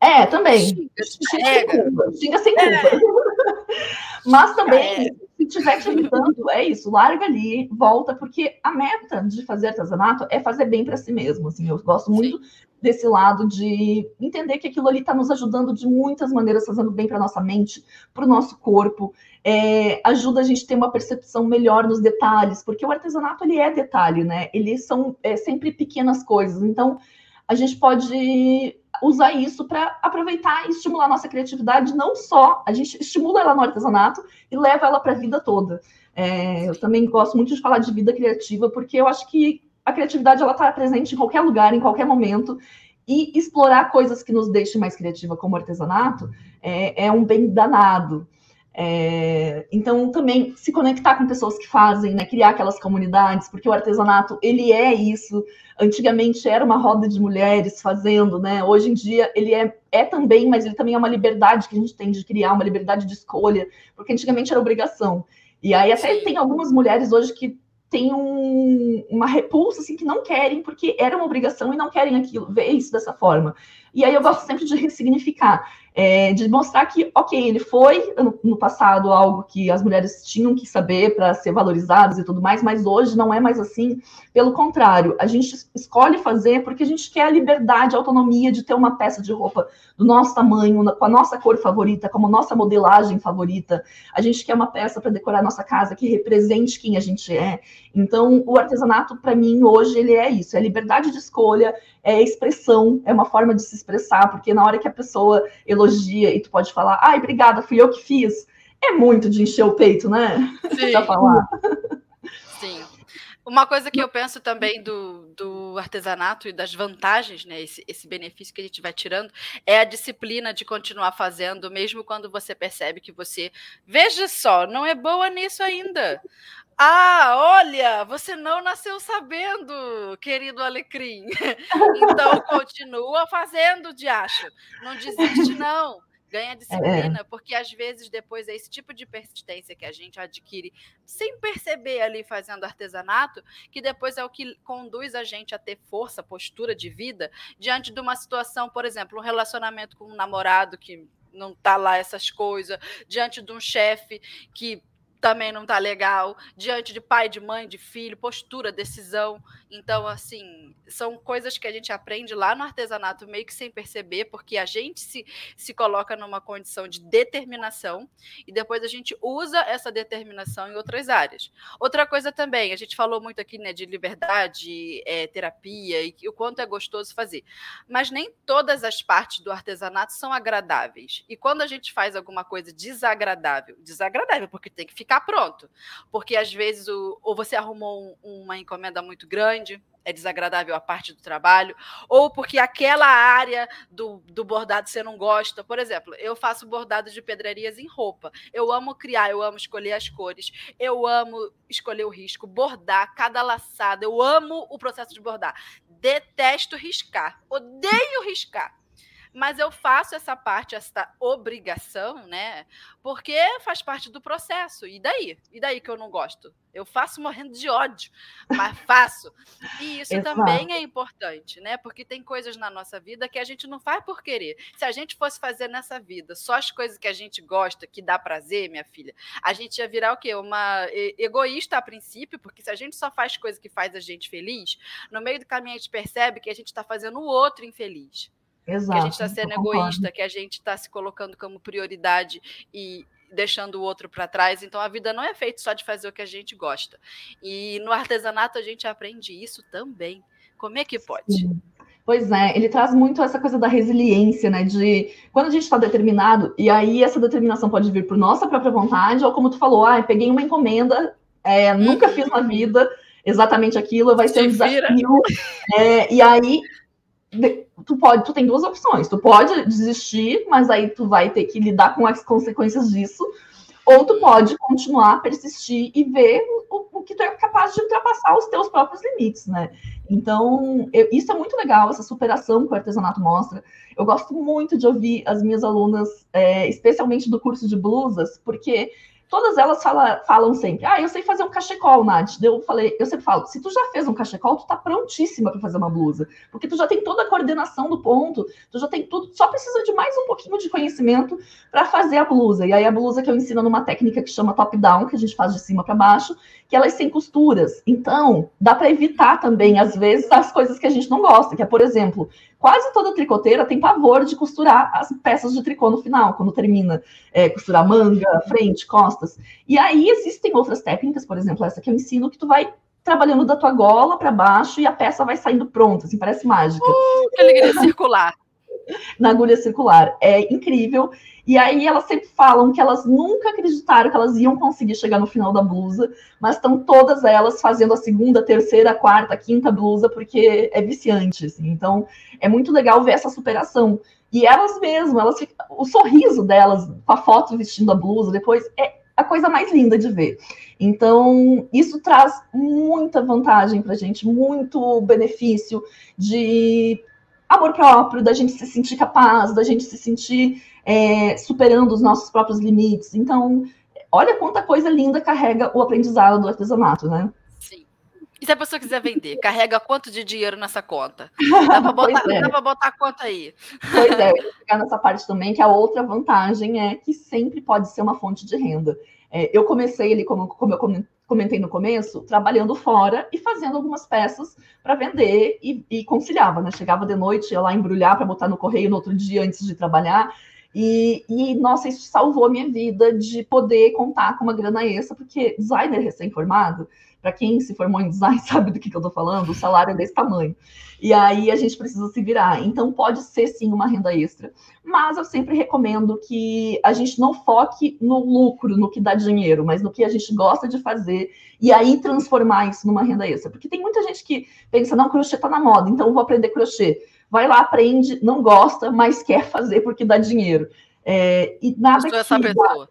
É, também. Xinga, xinga sem culpa. Xinga sem culpa. É. Mas também, estiver te irritando, é isso, larga ali, volta, porque a meta de fazer artesanato é fazer bem para si mesmo. Assim, eu gosto muito Sim. desse lado de entender que aquilo ali está nos ajudando de muitas maneiras, fazendo bem para nossa mente, para o nosso corpo. É, ajuda a gente a ter uma percepção melhor nos detalhes, porque o artesanato ele é detalhe, né? Eles são é, sempre pequenas coisas. Então, a gente pode usar isso para aproveitar e estimular a nossa criatividade, não só, a gente estimula ela no artesanato e leva ela para a vida toda. É, eu também gosto muito de falar de vida criativa, porque eu acho que a criatividade ela está presente em qualquer lugar, em qualquer momento, e explorar coisas que nos deixem mais criativa, como artesanato, é, é um bem danado. É, então, também se conectar com pessoas que fazem, né, criar aquelas comunidades, porque o artesanato, ele é isso. Antigamente era uma roda de mulheres fazendo, né? Hoje em dia ele é, é também, mas ele também é uma liberdade que a gente tem de criar, uma liberdade de escolha, porque antigamente era obrigação. E aí até Sim. tem algumas mulheres hoje que têm um, uma repulsa, assim, que não querem, porque era uma obrigação e não querem aquilo, ver isso dessa forma. E aí eu gosto sempre de ressignificar é, de mostrar que, ok, ele foi no, passado algo que as mulheres tinham que saber para ser valorizadas e tudo mais, mas hoje não é mais assim. Pelo contrário, a gente escolhe fazer porque a gente quer a liberdade, a autonomia de ter uma peça de roupa do nosso tamanho, com a nossa cor favorita, como nossa modelagem favorita. A gente quer uma peça para decorar nossa casa que represente quem a gente é. Então, o artesanato, para mim, hoje, ele é isso: é liberdade de escolha, é expressão, é uma forma de se expressar, porque na hora que a pessoa elogia e tu pode falar, ai, obrigada, fui eu que fiz, é muito de encher o peito, né? Sim. pra falar. Sim. Uma coisa que eu penso também do, do artesanato e das vantagens, né, esse, esse benefício que a gente vai tirando, é a disciplina de continuar fazendo, mesmo quando você percebe que você, veja só, não é boa nisso ainda. Ah, olha, você não nasceu sabendo, querido Alecrim. Então continua fazendo, Diacho. Não desiste, não. Ganha disciplina, é. porque às vezes depois é esse tipo de persistência que a gente adquire sem perceber ali fazendo artesanato, que depois é o que conduz a gente a ter força, postura de vida diante de uma situação, por exemplo, um relacionamento com um namorado que não tá lá essas coisas, diante de um chefe que também não tá legal, diante de pai, de mãe, de filho, postura, decisão. Então, assim, são coisas que a gente aprende lá no artesanato meio que sem perceber, porque a gente se, se coloca numa condição de determinação e depois a gente usa essa determinação em outras áreas. Outra coisa também, a gente falou muito aqui né, de liberdade, é, terapia e o quanto é gostoso fazer, mas nem todas as partes do artesanato são agradáveis. E quando a gente faz alguma coisa desagradável, desagradável porque tem que ficar ficar pronto. Porque às vezes o, ou você arrumou um, uma encomenda muito grande, é desagradável a parte do trabalho, ou porque aquela área do, do bordado você não gosta. Por exemplo, eu faço bordado de pedrarias em roupa. Eu amo criar, eu amo escolher as cores, eu amo escolher o risco, bordar cada laçada, eu amo o processo de bordar. Detesto riscar, odeio riscar mas eu faço essa parte, essa obrigação, né? Porque faz parte do processo. E daí? E daí que eu não gosto? Eu faço morrendo de ódio, mas faço. E isso também é importante, né? Porque tem coisas na nossa vida que a gente não faz por querer. Se a gente fosse fazer nessa vida só as coisas que a gente gosta, que dá prazer, minha filha, a gente ia virar o quê? Uma egoísta a princípio, porque se a gente só faz coisa que faz a gente feliz, no meio do caminho a gente percebe que a gente está fazendo o outro infeliz. Exato, que a gente está sendo egoísta, que a gente está se colocando como prioridade e deixando o outro para trás. Então a vida não é feita só de fazer o que a gente gosta. E no artesanato a gente aprende isso também. Como é que pode? Sim. Pois é, ele traz muito essa coisa da resiliência, né? De quando a gente está determinado, e aí essa determinação pode vir por nossa própria vontade, ou como tu falou, ah, peguei uma encomenda, é, nunca fiz na vida exatamente aquilo, vai ser um desafio. É, e aí tu pode, tu tem duas opções. Tu pode desistir, mas aí tu vai ter que lidar com as consequências disso, ou tu pode continuar, persistir e ver o, o que tu é capaz de ultrapassar os teus próprios limites, né? Então, eu, isso é muito legal, essa superação que o artesanato mostra. Eu gosto muito de ouvir as minhas alunas, é, especialmente do curso de blusas, porque todas elas fala, falam sempre, ah, eu sei fazer um cachecol, Nath. Eu falei, eu sempre falo, se tu já fez um cachecol, tu tá prontíssima para fazer uma blusa, porque tu já tem toda a coordenação do ponto, tu já tem tudo, só precisa de mais um pouquinho de conhecimento para fazer a blusa. E aí a blusa que eu ensino numa técnica que chama top down, que a gente faz de cima para baixo, que elas sem costuras. Então, dá para evitar também às vezes as coisas que a gente não gosta, que é, por exemplo, Quase toda tricoteira tem pavor de costurar as peças de tricô no final, quando termina, é, costurar manga, frente, E aí existem outras técnicas, por exemplo, essa que eu ensino, que tu vai trabalhando da tua gola para baixo e a peça vai saindo pronta, assim, parece mágica. Uh, que alegria circular. Na agulha circular. É incrível. E aí elas sempre falam que elas nunca acreditaram que elas iam conseguir chegar no final da blusa, mas estão todas elas fazendo a segunda, terceira, quarta, quinta blusa, porque é viciante, assim. Então, é muito legal ver essa superação. E elas mesmas, elas o sorriso delas com a foto vestindo a blusa depois é a coisa mais linda de ver. Então, isso traz muita vantagem para a gente, muito benefício de amor próprio, da gente se sentir capaz, da gente se sentir é, superando os nossos próprios limites. Então, olha quanta coisa linda carrega o aprendizado do artesanato, né? E se a pessoa quiser vender, carrega quanto de dinheiro nessa conta? Dá para botar, é. Dá botar a conta aí. Pois é, ficar nessa parte também, que a outra vantagem é que sempre pode ser uma fonte de renda. É, eu comecei ali, como, como eu comentei no começo, trabalhando fora e fazendo algumas peças para vender e, e conciliava, né? Chegava de noite, ia lá embrulhar para botar no correio no outro dia antes de trabalhar. E, e, nossa, isso salvou a minha vida de poder contar com uma grana extra, porque designer recém-formado, para quem se formou em design sabe do que, que eu estou falando, o salário é desse tamanho. E aí a gente precisa se virar. Então pode ser sim uma renda extra. Mas eu sempre recomendo que a gente não foque no lucro, no que dá dinheiro, mas no que a gente gosta de fazer e aí transformar isso numa renda extra. Porque tem muita gente que pensa, não, crochê está na moda, então eu vou aprender crochê vai lá, aprende, não gosta, mas quer fazer porque dá dinheiro. É, e nada eu sou essa pessoa.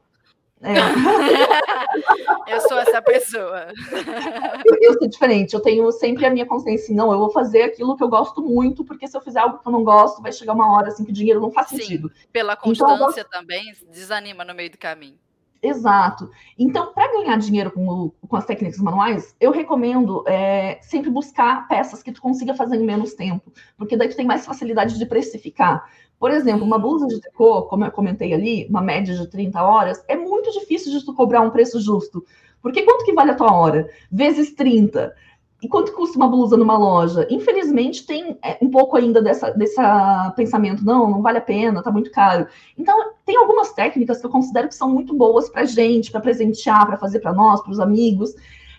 É. eu sou essa pessoa. Eu, eu, sou diferente, eu tenho sempre a minha consciência, não, eu vou fazer aquilo que eu gosto muito, porque se eu fizer algo que eu não gosto, vai chegar uma hora assim que o dinheiro não faz Sim, sentido. Pela constância então, também desanima no meio do caminho. Exato. Então, para ganhar dinheiro com, o, com, as técnicas manuais, eu recomendo é, sempre buscar peças que tu consiga fazer em menos tempo, porque daí tu tem mais facilidade de precificar. Por exemplo, uma blusa de tricô, como eu comentei ali, uma média de 30 horas, é muito difícil de tu cobrar um preço justo. Porque quanto que vale a tua hora? Vezes 30. E quanto custa uma blusa numa loja? Infelizmente, tem é, um pouco ainda dessa, dessa pensamento, não, não vale a pena, tá muito caro. Então, tem algumas técnicas que eu considero que são muito boas para gente, para presentear, para fazer para nós, para os amigos.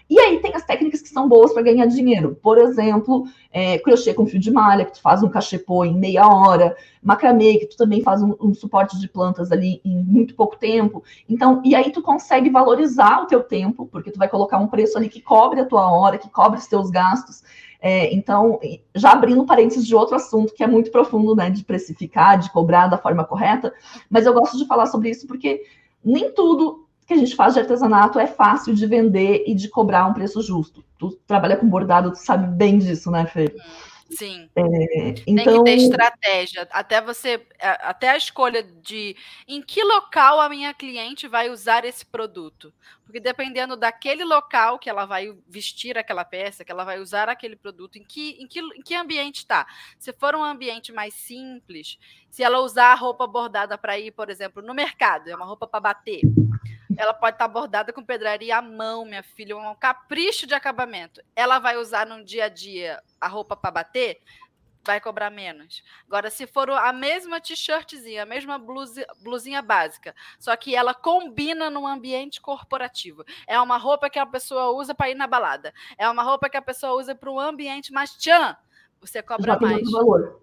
E aí tem as técnicas que são boas para ganhar dinheiro. Por exemplo, é, crochê com fio de malha, que tu faz um cachepô em meia hora, macramê, que tu também faz um, um, suporte de plantas ali em muito pouco tempo. Então, e aí tu consegue valorizar o teu tempo, porque tu vai colocar um preço ali que cobre a tua hora, que cobre os teus gastos. É, então, já abrindo parênteses de outro assunto que é muito profundo, né, de precificar, de cobrar da forma correta, mas eu gosto de falar sobre isso porque nem tudo que a gente faz de artesanato é fácil de vender e de cobrar um preço justo. Tu trabalha com bordado, tu sabe bem disso, né, Fê? Sim. É, então... Tem que ter então estratégia. Até você, até a escolha de em que local a minha cliente vai usar esse produto. Porque dependendo daquele local que ela vai vestir aquela peça, que ela vai usar aquele produto, em que, em que, em que ambiente está. Se for um ambiente mais simples, se ela usar a roupa bordada para ir, por exemplo, no mercado, é uma roupa para bater ela pode estar tá bordada com pedraria à mão, minha filha, um capricho de acabamento. Ela vai usar no dia a dia a roupa para bater, vai cobrar menos. Agora, se for a mesma t-shirtzinha, a mesma blusa, blusinha básica, só que ela combina num ambiente corporativo. É uma roupa que a pessoa usa para ir na balada. É uma roupa que a pessoa usa para um ambiente mais tchan. Você cobra mais. Valor.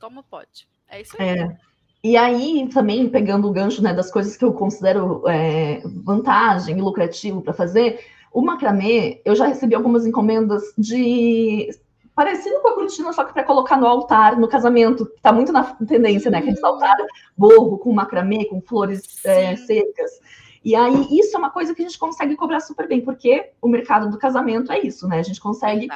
Como pode? É isso aí. É. E aí, também, pegando o gancho né, das coisas que eu considero é, vantagem e lucrativo para fazer, o macramê, eu já recebi algumas encomendas de. parecido com a cortina, só que para colocar no altar, no casamento, que está muito na tendência, né? Que a gente altar borro com macramê, com flores é, secas. E aí, isso é uma coisa que a gente consegue cobrar super bem, porque o mercado do casamento é isso, né? A gente consegue.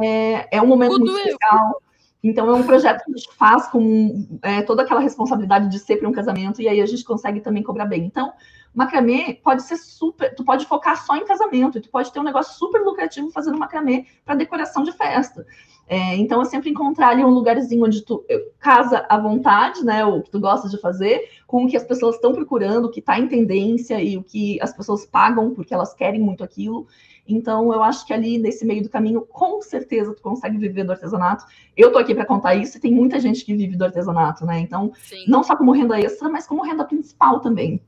É, é, um momento Tudo muito especial. Então, é um projeto que a gente faz com é, toda aquela responsabilidade de ser para um casamento, e aí a gente consegue também cobrar bem. Então, macramê pode ser super. Tu pode focar só em casamento, e tu pode ter um negócio super lucrativo fazendo macramê para decoração de festa. É, então, é sempre encontrar ali um lugarzinho onde tu casa à vontade, né? O que tu gosta de fazer, com o que as pessoas estão procurando, o que está em tendência e o que as pessoas pagam porque elas querem muito aquilo. Então, eu acho que ali nesse meio do caminho, com certeza, tu consegue viver do artesanato. Eu tô aqui para contar isso e tem muita gente que vive do artesanato, né? Então, Sim. não só como renda extra, mas como renda principal também.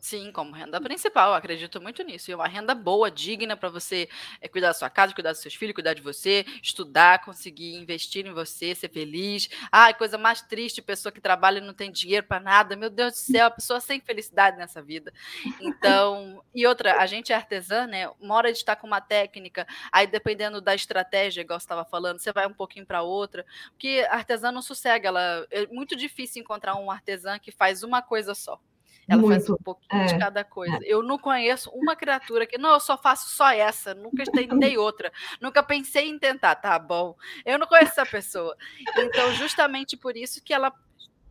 Sim, como renda principal, acredito muito nisso. E uma renda boa, digna para você é, cuidar da sua casa, cuidar dos seus filhos, cuidar de você, estudar, conseguir investir em você, ser feliz. Ai, coisa mais triste, pessoa que trabalha e não tem dinheiro para nada. Meu Deus do céu, a pessoa sem felicidade nessa vida. Então, e outra, a gente é artesã, né? Uma hora de estar com uma técnica, aí dependendo da estratégia, igual você estava falando, você vai um pouquinho para outra. Porque artesã não sossega, ela é muito difícil encontrar um artesã que faz uma coisa só. Ela Muito. faz um pouquinho é. de cada coisa. É. Eu não conheço uma criatura que, não, eu só faço só essa, nunca tentei outra, nunca pensei em tentar, tá bom. Eu não conheço essa pessoa. Então, justamente por isso que ela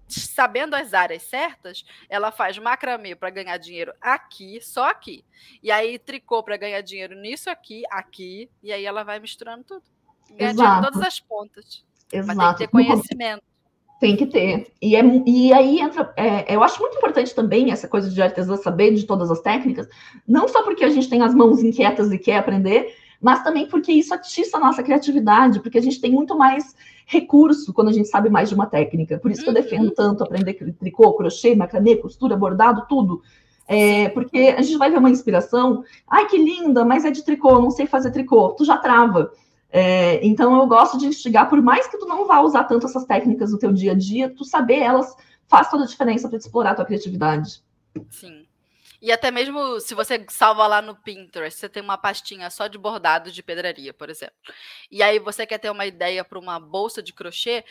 sabendo as áreas certas, ela faz macramê para ganhar dinheiro aqui, só aqui. E aí tricô para ganhar dinheiro nisso aqui, aqui, e aí ela vai misturando tudo. Ganha Exato. dinheiro em todas as pontas. Exato. Mas tem que ter conhecimento. Tem que ter. E, é, e aí entra. É, eu acho muito importante também essa coisa de artesã saber de todas as técnicas, não só porque a gente tem as mãos inquietas e quer aprender, mas também porque isso atiça a nossa criatividade, porque a gente tem muito mais recurso quando a gente sabe mais de uma técnica. Por isso que eu defendo uhum. tanto aprender tricô, crochê, macramê, costura, bordado, tudo. É, porque a gente vai ver uma inspiração, ai que linda, mas é de tricô, não sei fazer tricô, tu já trava. É, então eu gosto de instigar, por mais que tu não vá usar tanto essas técnicas no teu dia a dia, tu saber elas faz toda a diferença para explorar a tua criatividade. Sim. E até mesmo se você salva lá no Pinterest, você tem uma pastinha só de bordados de pedraria, por exemplo. E aí você quer ter uma ideia para uma bolsa de crochê,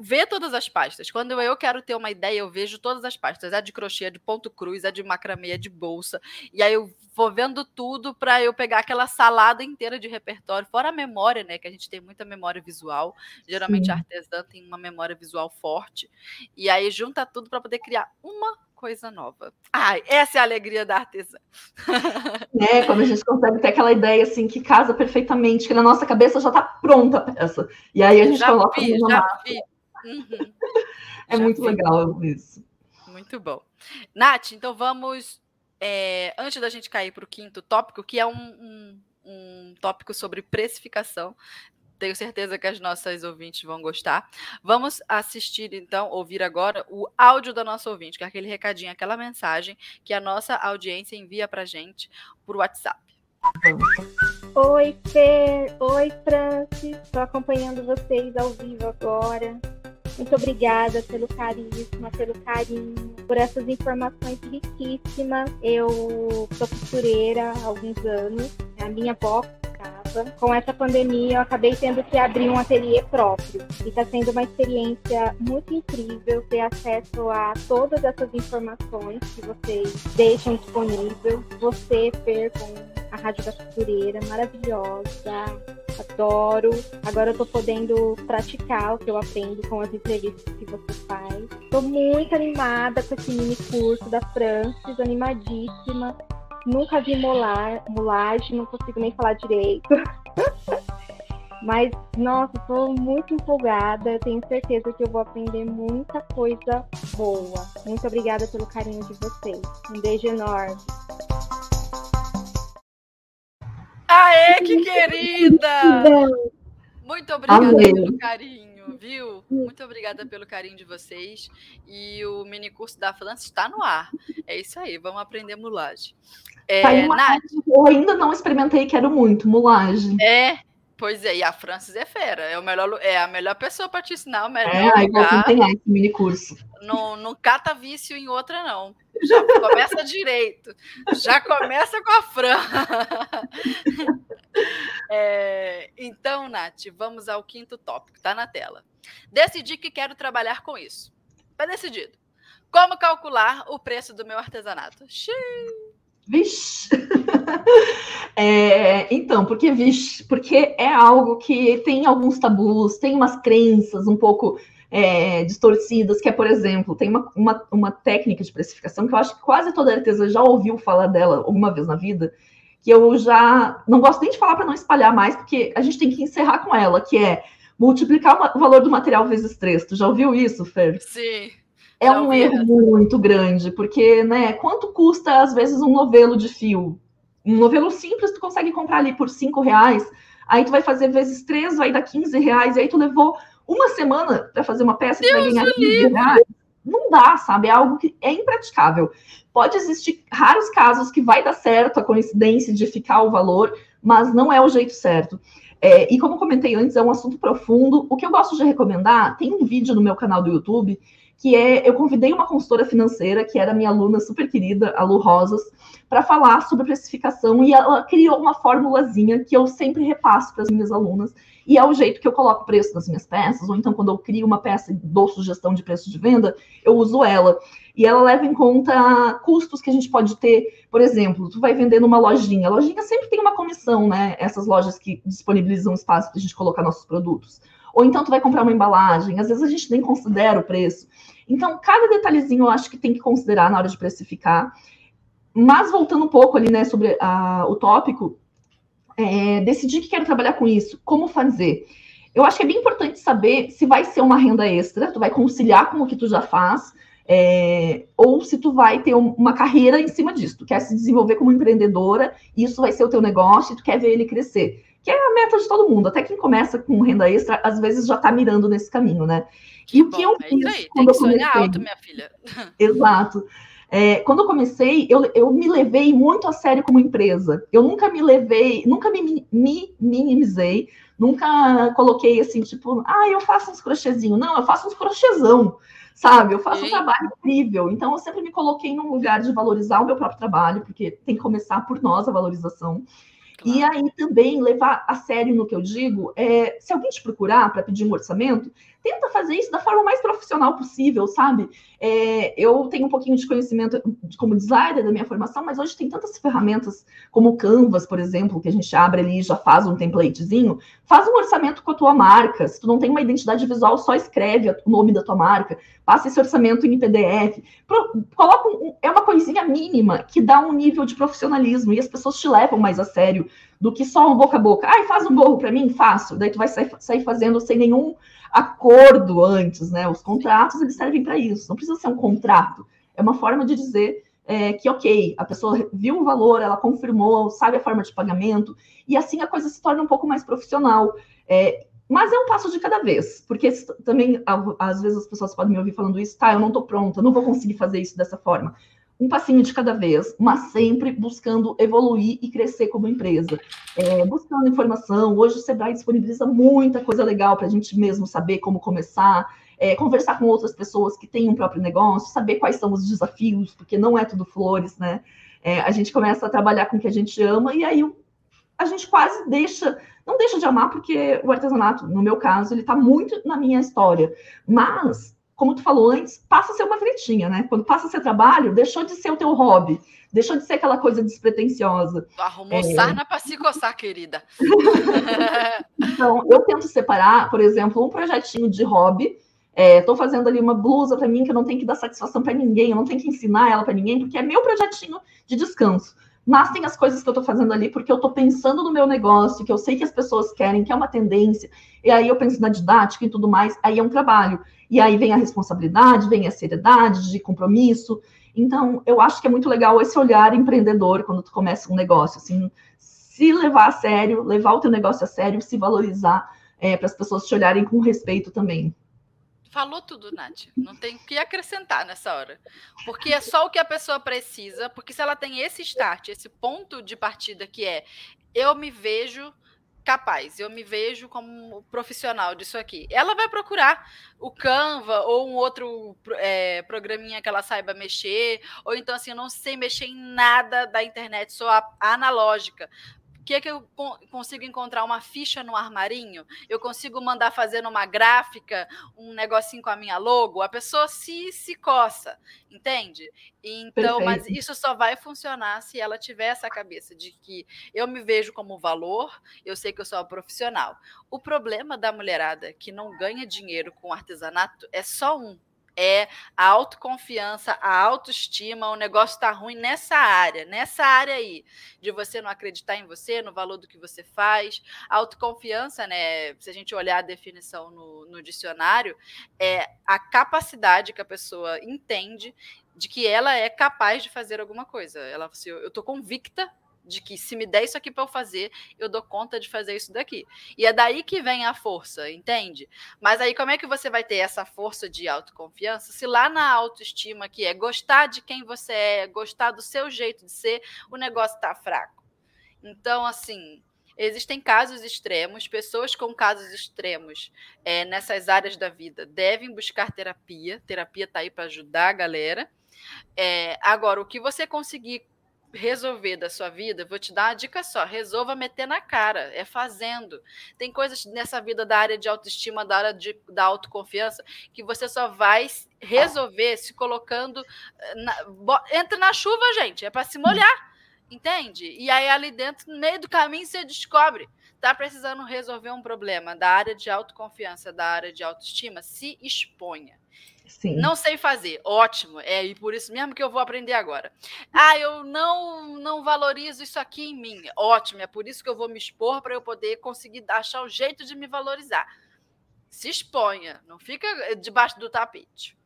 ver todas as pastas. Quando eu quero ter uma ideia, eu vejo todas as pastas. É de crochê, é de ponto cruz, é de macramê, é de bolsa. E aí eu vou vendo tudo para eu pegar aquela salada inteira de repertório, fora a memória, né? Que a gente tem muita memória visual. Geralmente Sim. a artesã tem uma memória visual forte. E aí junta tudo para poder criar uma coisa nova. Ai, essa é a alegria da artesã. É, quando a gente consegue ter aquela ideia assim que casa perfeitamente, que na nossa cabeça já está pronta a peça. E aí a gente já coloca vi, já vi. Uhum. É Já muito legal isso. Muito bom. Nath, então vamos. É, antes da gente cair para o quinto tópico, que é um, um, um tópico sobre precificação, tenho certeza que as nossas ouvintes vão gostar. Vamos assistir, então, ouvir agora o áudio da nossa ouvinte, que é aquele recadinho, aquela mensagem que a nossa audiência envia para gente por WhatsApp. Oi, Fer. Oi, Francis. Estou acompanhando vocês ao vivo agora. Muito obrigada pelo carisma, pelo carinho, por essas informações riquíssimas. Eu sou costureira há alguns anos. A minha avó com essa pandemia, eu acabei tendo que abrir um ateliê próprio. E está sendo uma experiência muito incrível ter acesso a todas essas informações que vocês deixam disponível. Você, Fer, com a Rádio Costureira, maravilhosa. Adoro. Agora eu tô podendo praticar o que eu aprendo com as entrevistas que você faz. Tô muito animada com esse mini curso da Francis, animadíssima. Nunca vi molar, mulagem, não consigo nem falar direito. Mas, nossa, estou muito empolgada. Tenho certeza que eu vou aprender muita coisa boa. Muito obrigada pelo carinho de vocês. Um beijo enorme. Aê, que querida! Muito obrigada Amém. pelo carinho, viu? Muito obrigada pelo carinho de vocês. E o mini curso da França está no ar. É isso aí, vamos aprender mulagem. É, tá Nath, eu ainda não experimentei, quero muito, mulagem. É, pois é, e a Francis é fera, é, o melhor, é a melhor pessoa para te ensinar o melhor é, lugar. tem esse mini curso. Não, não cata vício em outra, não. Já começa direito. Já começa com a Fran. É, então, Nath, vamos ao quinto tópico, está na tela. Decidi que quero trabalhar com isso. Está decidido. Como calcular o preço do meu artesanato? Xiii. Vixe! é, então, porque, vixe, porque é algo que tem alguns tabus, tem umas crenças um pouco é, distorcidas, que é, por exemplo, tem uma, uma, uma, técnica de precificação que eu acho que quase toda artesã já ouviu falar dela alguma vez na vida, que eu já não gosto nem de falar para não espalhar mais, porque a gente tem que encerrar com ela, que é multiplicar o valor do material vezes três. Tu já ouviu isso, Fer? Sim é um erro muito grande, porque, né, quanto custa, às vezes, um novelo de fio? Um novelo simples tu consegue comprar ali por cinco reais, aí tu vai fazer vezes três, vai dar 15 reais, e aí tu levou uma semana para fazer uma peça que vai ganhar 15 reais. Não dá, sabe? É algo que é impraticável. Pode existir raros casos que vai dar certo a coincidência de ficar o valor, mas não é o jeito certo. É, e como comentei antes, é um assunto profundo. O que eu gosto de recomendar, tem um vídeo no meu canal do YouTube que é eu convidei uma consultora financeira, que era minha aluna super querida, a Lu Rosas, para falar sobre precificação e ela criou uma formulazinha que eu sempre repasso para as minhas alunas e é o jeito que eu coloco o preço das minhas peças, ou então quando eu crio uma peça e dou sugestão de preço de venda, eu uso ela. E ela leva em conta custos que a gente pode ter. Por exemplo, tu vai vender numa lojinha. A lojinha sempre tem uma comissão, né? Essas lojas que disponibilizam espaço para a gente colocar nossos produtos. Ou então tu vai comprar uma embalagem, às vezes a gente nem considera o preço. Então, cada detalhezinho eu acho que tem que considerar na hora de precificar. Mas voltando um pouco ali, né, sobre a, o tópico, é, que quero trabalhar com isso, como fazer. Eu acho que é bem importante saber se vai ser uma renda extra, tu vai conciliar com o que tu já faz, é, ou se tu vai ter um, uma carreira em cima disso, tu quer se desenvolver como empreendedora, isso vai ser o teu negócio e tu quer ver ele crescer que é a meta de todo mundo. Até quem começa com renda extra, às vezes já está mirando nesse caminho, né? Que e bom, o que eu é fiz aí, quando eu comecei... alto, minha filha. Exato. É, quando eu comecei, eu, eu me levei muito a sério como empresa. Eu nunca me levei, nunca me, me minimizei, nunca coloquei assim, tipo, ah, eu faço uns crochêzinhos. Não, eu faço uns crochêzão, sabe? Eu faço um trabalho incrível. Então, eu sempre me coloquei num lugar de valorizar o meu próprio trabalho, porque tem que começar por nós a valorização. Claro. E aí também levar a sério no que eu digo, é, se alguém te procurar para pedir um orçamento, tenta fazer isso da forma mais profissional possível, sabe? É, eu tenho um pouquinho de conhecimento como designer da minha formação, mas hoje tem tantas ferramentas como o Canvas, por exemplo, que a gente abre ali e já faz um templatezinho. Faz um orçamento com a tua marca. Se tu não tem uma identidade visual, só escreve o nome da tua marca. Passa esse orçamento em PDF. Pro, coloca um, é uma coisinha mínima que dá um nível de profissionalismo e as pessoas te levam mais a sério do que só um boca a boca. Ai, faz um gorro para mim? Faço. Daí tu vai sair, sair fazendo sem nenhum acordo antes, né? Os contratos eles servem para isso. Não precisa ser um contrato. É uma forma de dizer é, que, ok, a pessoa viu o valor, ela confirmou, sabe a forma de pagamento, e assim a coisa se torna um pouco mais profissional. É, mas é um passo de cada vez, porque também, às vezes, as pessoas podem me ouvir falando isso, tá, eu não estou pronta, não vou conseguir fazer isso dessa forma. Um passinho de cada vez, mas sempre buscando evoluir e crescer como empresa. É, buscando informação, hoje o Sebrae disponibiliza muita coisa legal para a gente mesmo saber como começar, é, conversar com outras pessoas que têm um próprio negócio, saber quais são os desafios, porque não é tudo flores, né? É, a gente começa a trabalhar com o que a gente ama e aí a gente quase deixa, não deixa de amar, porque o artesanato, no meu caso, ele está muito na minha história, mas como tu falou antes, passa a ser uma fretinha, né? Quando passa a ser trabalho, deixou de ser o teu hobby, deixou de ser aquela coisa despretensiosa. Arrumou é... sarna para se coçar, querida. então, eu tento separar, por exemplo, um projetinho de hobby. Estou é, fazendo ali uma blusa para mim que eu não tenho que dar satisfação para ninguém, eu não tenho que ensinar ela para ninguém, porque é meu projetinho de descanso. Mas tem as coisas que eu estou fazendo ali porque eu estou pensando no meu negócio, que eu sei que as pessoas querem, que é uma tendência, e aí eu penso na didática e tudo mais, aí é um trabalho. E aí vem a responsabilidade, vem a seriedade de compromisso. Então, eu acho que é muito legal esse olhar empreendedor quando tu começa um negócio, assim, se levar a sério, levar o teu negócio a sério, se valorizar, é, para as pessoas te olharem com respeito também. Falou tudo, Nath. Não tem o que acrescentar nessa hora. Porque é só o que a pessoa precisa. Porque se ela tem esse start, esse ponto de partida que é eu me vejo capaz, eu me vejo como profissional disso aqui. Ela vai procurar o Canva ou um outro é, programinha que ela saiba mexer, ou então assim, eu não sei mexer em nada da internet, sou analógica que é que eu consigo encontrar uma ficha no armarinho? Eu consigo mandar fazer numa gráfica um negocinho com a minha logo? A pessoa se, se coça, entende? Então, Perfeito. mas isso só vai funcionar se ela tiver essa cabeça de que eu me vejo como valor, eu sei que eu sou uma profissional. O problema da mulherada que não ganha dinheiro com artesanato é só um, é a autoconfiança, a autoestima, o negócio está ruim nessa área, nessa área aí, de você não acreditar em você, no valor do que você faz. A autoconfiança, né? Se a gente olhar a definição no, no dicionário, é a capacidade que a pessoa entende de que ela é capaz de fazer alguma coisa. Ela, eu estou convicta de que se me der isso aqui para eu fazer, eu dou conta de fazer isso daqui. E é daí que vem a força, entende? Mas aí como é que você vai ter essa força de autoconfiança se lá na autoestima que é gostar de quem você é, gostar do seu jeito de ser, o negócio está fraco. Então, assim, existem casos extremos, pessoas com casos extremos é, nessas áreas da vida devem buscar terapia. Terapia está aí para ajudar a galera. É, agora, o que você conseguir resolver da sua vida, vou te dar uma dica só: resolva meter na cara, é fazendo. Tem coisas nessa vida da área de autoestima, da área de, da autoconfiança, que você só vai resolver se colocando. Eh, na, bo, entra na chuva, gente, é para se molhar, entende? E aí ali dentro, no meio do caminho, você descobre. Tá precisando resolver um problema da área de autoconfiança, da área de autoestima? Se exponha. Sim. Não sei fazer, ótimo. É e por isso mesmo que eu vou aprender agora. Ah, eu não não valorizo isso aqui em mim. Ótimo, é por isso que eu vou me expor para eu poder conseguir achar o jeito de me valorizar. Se exponha, não fica debaixo do tapete.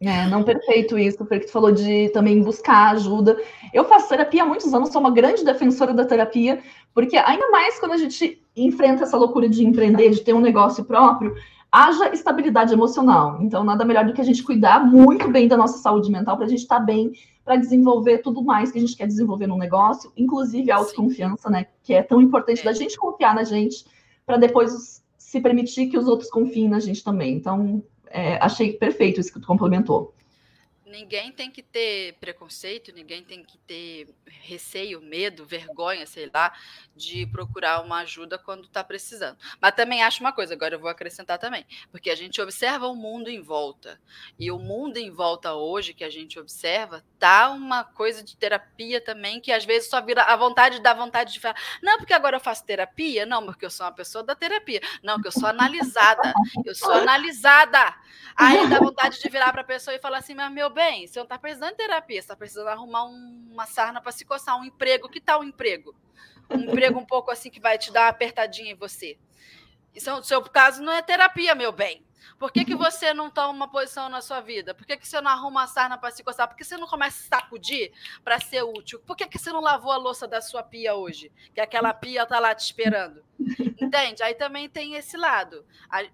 É, não perfeito isso, porque tu falou de também buscar ajuda. Eu faço terapia há muitos anos, sou uma grande defensora da terapia, porque ainda mais quando a gente enfrenta essa loucura de empreender, de ter um negócio próprio, haja estabilidade emocional. Então, nada melhor do que a gente cuidar muito bem da nossa saúde mental para a gente estar tá bem, para desenvolver tudo mais que a gente quer desenvolver no negócio, inclusive a autoconfiança, né? Que é tão importante é. da gente confiar na gente, para depois se permitir que os outros confiem na gente também. Então, é, achei perfeito isso que tu complementou ninguém tem que ter preconceito, ninguém tem que ter receio, medo, vergonha, sei lá, de procurar uma ajuda quando está precisando. Mas também acho uma coisa, agora eu vou acrescentar também, porque a gente observa o mundo em volta. E o mundo em volta hoje que a gente observa, tá uma coisa de terapia também que às vezes só vira a vontade da vontade de falar, não, porque agora eu faço terapia, não, porque eu sou uma pessoa da terapia, não, porque eu sou analisada, eu sou analisada. Aí dá vontade de virar para a pessoa e falar assim, mas meu bem, você não está precisando de terapia, você está precisando arrumar um, uma sarna para se coçar, um emprego. Que tal um emprego? Um emprego um pouco assim que vai te dar uma apertadinha em você. Isso, seu caso não é terapia, meu bem. Por que, que você não toma uma posição na sua vida? Por que, que você não arruma a sarna para se coçar? Por que você não começa a sacudir para ser útil? Por que, que você não lavou a louça da sua pia hoje? Que aquela pia tá lá te esperando. Entende? Aí também tem esse lado.